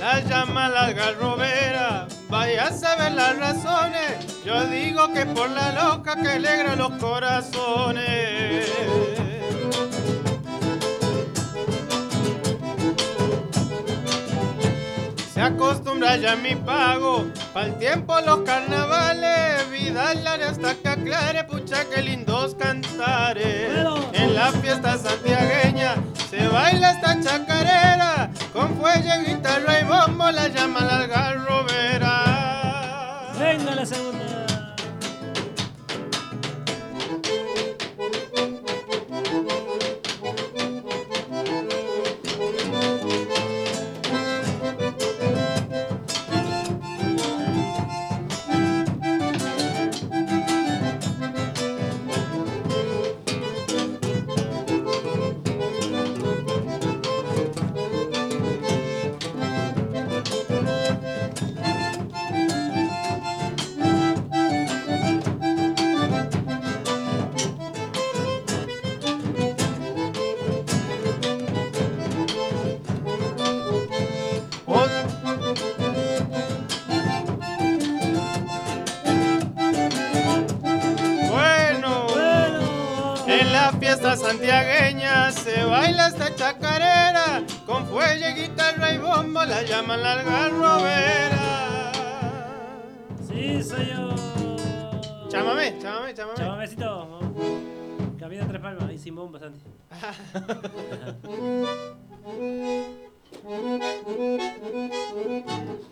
La llama la algarrobera, vaya a saber las razones. Yo digo que por la loca que alegra los corazones. Se acostumbra ya mi pago, pa'l tiempo los carnavales, vida larga hasta que aclare, pucha que lindos cantares. En la fiesta santiagueña se baila esta chacarera, con fuelle, guitarra y bombo la llaman la algarrobera. Venga la segunda. Santiagueña se baila esta chacarera, con fuelle, guitarra y bombo la llaman la algarrobera. Sí, soy yo. Chámame, chámame, chámame. Chamamecito. Camino a tres palmas y sin bombas antes. *laughs*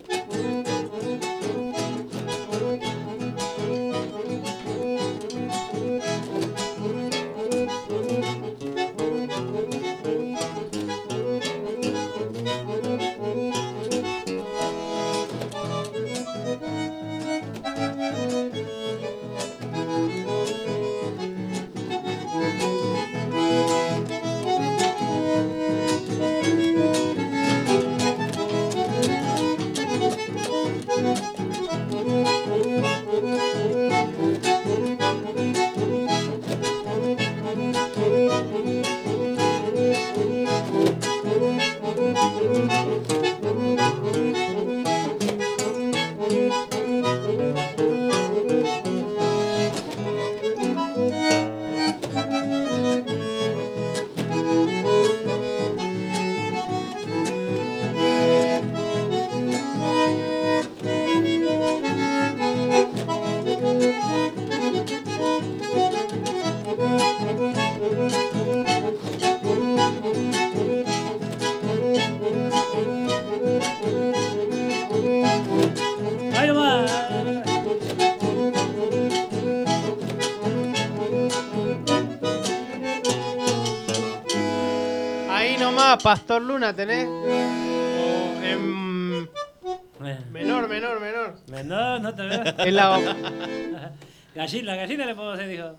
Tenés. O en menor, menor, menor. Menor, no te veo. Es la- *laughs* Gallina, la gallina le puedo hacer, dijo.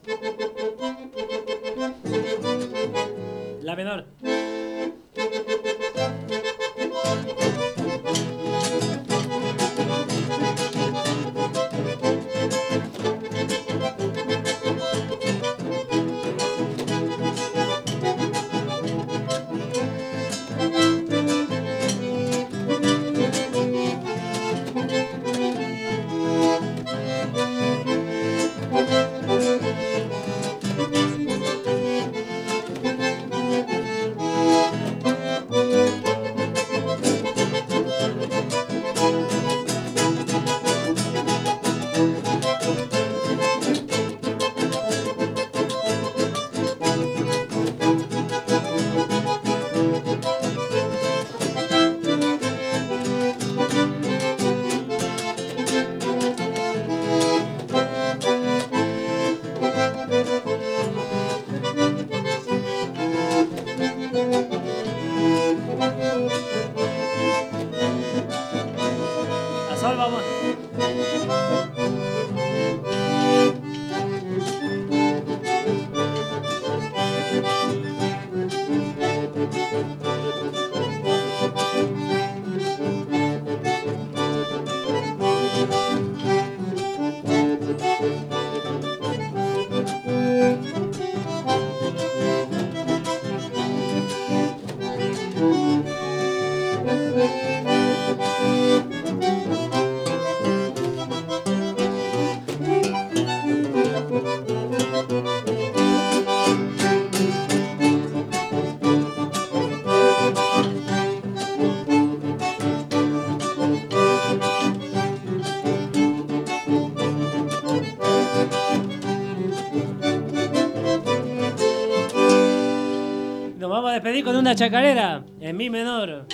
A despedir con una chacarera en mi menor.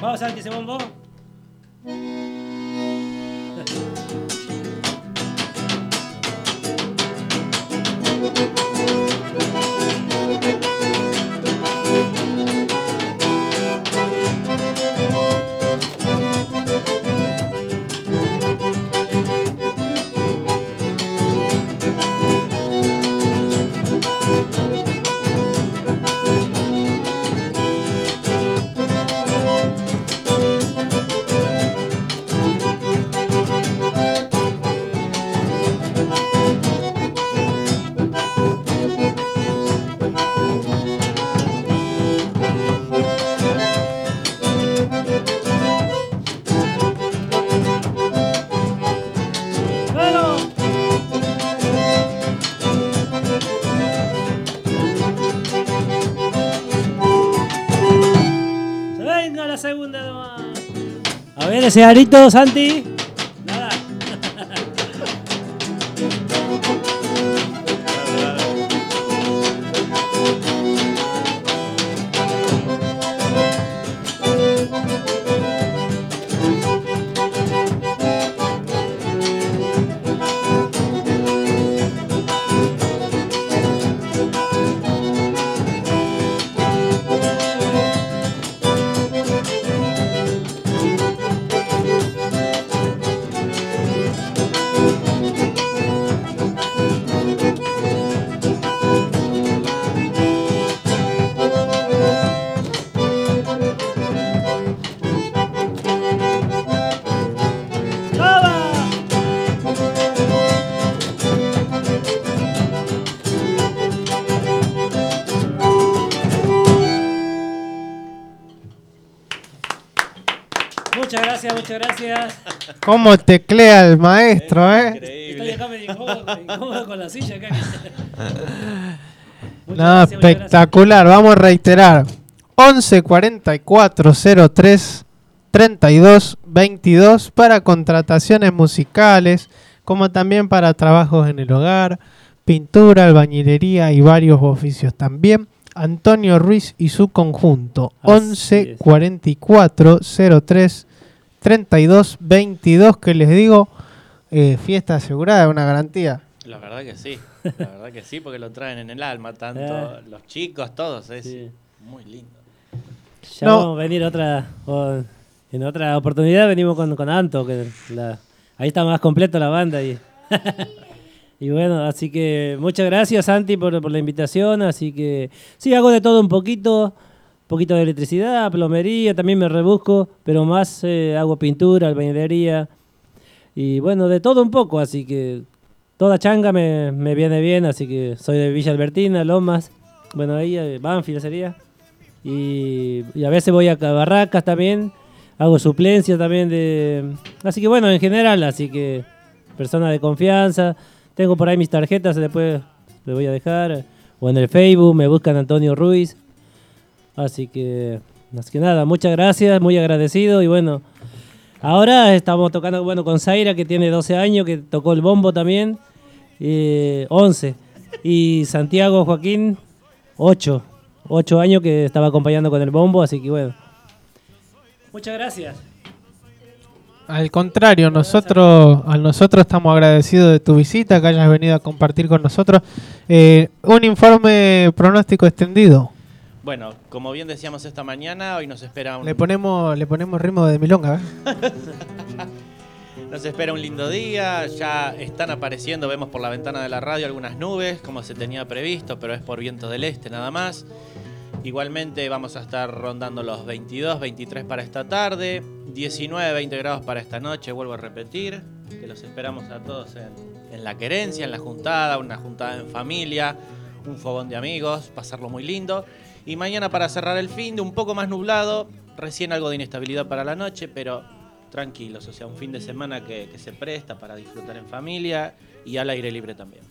Vamos, Santi, ese bombo. Se ese arito, Santi. ¿Cómo teclea el maestro, eh? Estoy acá medio incómodo, incómodo con la silla acá. *laughs* No, gracias, espectacular. Vamos a reiterar. 11 44 03 32 22 para contrataciones musicales, como también para trabajos en el hogar, pintura, albañilería y varios oficios también. Antonio Ruiz y su conjunto. Así 11 es. 44 03 32 22 que les digo, eh, fiesta asegurada, una garantía. La verdad que sí, la verdad que sí, porque lo traen en el alma, tanto Eh. los chicos, todos. Es, Sí. Muy lindo. Ya No. vamos a venir otra. o- en otra oportunidad venimos con, con Anto, que la- ahí está más completo la banda. Y, *laughs* y bueno, así que muchas gracias, Santi, por, por la invitación. Así que sí, hago de todo un poquito. Poquito de electricidad, plomería, también me rebusco, pero más eh, hago pintura, albañilería. Y bueno, de todo un poco, así que toda changa me, me viene bien, así que soy de Villa Albertina, Lomas. Bueno, ahí, eh, Banfield sería. Y, a veces voy a ca- barracas también, hago suplencia también de... Así que bueno, en general, así que persona de confianza. Tengo por ahí mis tarjetas, después les voy a dejar. O en el Facebook me buscan Antonio Ruiz. Así que, más que nada, muchas gracias, muy agradecido y bueno. Ahora estamos tocando bueno con Zaira que tiene 12 años, que tocó el bombo también, eh, 11. Y Santiago Joaquín, 8. 8 años que estaba acompañando con el bombo, así que bueno. Muchas gracias. Al contrario, nosotros, a nosotros estamos agradecidos de tu visita, que hayas venido a compartir con nosotros. Eh, un informe pronóstico extendido. Bueno, como bien decíamos esta mañana, hoy nos espera un, Le ponemos, le ponemos ritmo de milonga. ¿eh? *laughs* nos espera un lindo día. Ya están apareciendo, vemos por la ventana de la radio algunas nubes, como se tenía previsto, pero es por viento del este nada más. Igualmente vamos a estar rondando los 22, 23 para esta tarde, 19, 20 grados para esta noche, vuelvo a repetir, que los esperamos a todos en, en la querencia, en la juntada, una juntada en familia, un fogón de amigos, pasarlo muy lindo. Y mañana para cerrar el fin de un poco más nublado, recién algo de inestabilidad para la noche, pero tranquilos, o sea, un fin de semana que, que se presta para disfrutar en familia y al aire libre también.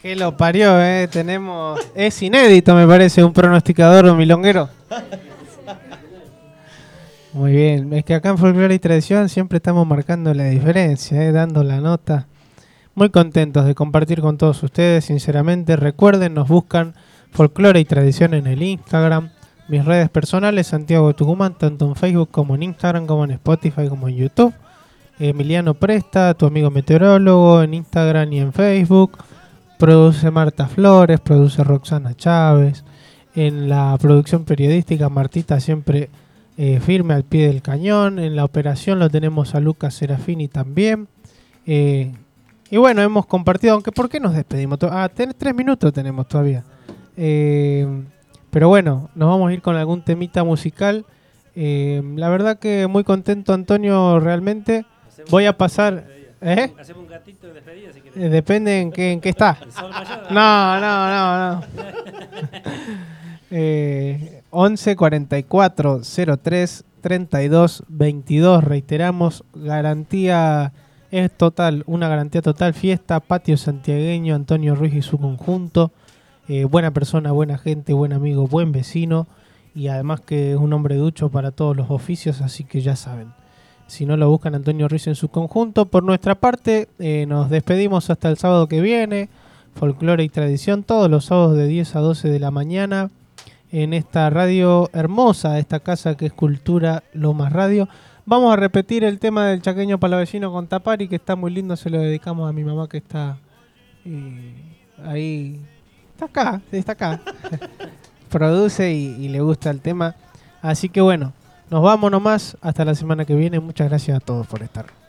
Que lo parió, ¿eh? Tenemos... Es inédito, me parece, un pronosticador milonguero. *laughs* Muy bien, es que acá en Folklore y Tradición siempre estamos marcando la diferencia, ¿eh? dando la nota. Muy contentos de compartir con todos ustedes, sinceramente. Recuerden, nos buscan Folklore y Tradición en el Instagram. Mis redes personales, Santiago de Tucumán, tanto en Facebook como en Instagram, como en Spotify, como en YouTube. Emiliano Presta, tu amigo meteorólogo, en Instagram y en Facebook. Produce Marta Flores, produce Roxana Chávez. En la producción periodística, Martita siempre eh, firme al pie del cañón. En la operación lo tenemos a Lucas Serafini también. Eh, y bueno, hemos compartido, aunque ¿por qué nos despedimos? Ah, ten- tres minutos tenemos todavía. Eh, pero bueno, nos vamos a ir con algún temita musical. La verdad que muy contento, Antonio, realmente. Voy a pasar... ¿Eh? Hacemos un gatito de despedida si querés. Depende en qué, en qué está. No, no, no, no. *laughs* Eh, 11 44 03 32 22. Reiteramos, garantía es total, una garantía total. Fiesta, patio santiagueño, Antonio Ruiz y su conjunto. Eh, buena persona, buena gente, buen amigo, buen vecino. Y además que es un hombre ducho para todos los oficios, así que ya saben. Si no lo buscan Antonio Ruiz en su conjunto. Por nuestra parte, eh, nos despedimos hasta el sábado que viene. Folclore y tradición, todos los sábados de 10 a 12 de la mañana. En esta radio hermosa, esta casa que es Cultura Lomas Radio. Vamos a repetir el tema del chaqueño palavecino con Tapari, que está muy lindo. Se lo dedicamos a mi mamá que está eh, ahí. Está acá, está acá. *laughs* Produce y, y le gusta el tema. Así que bueno, nos vamos nomás. Hasta la semana que viene. Muchas gracias a todos por estar.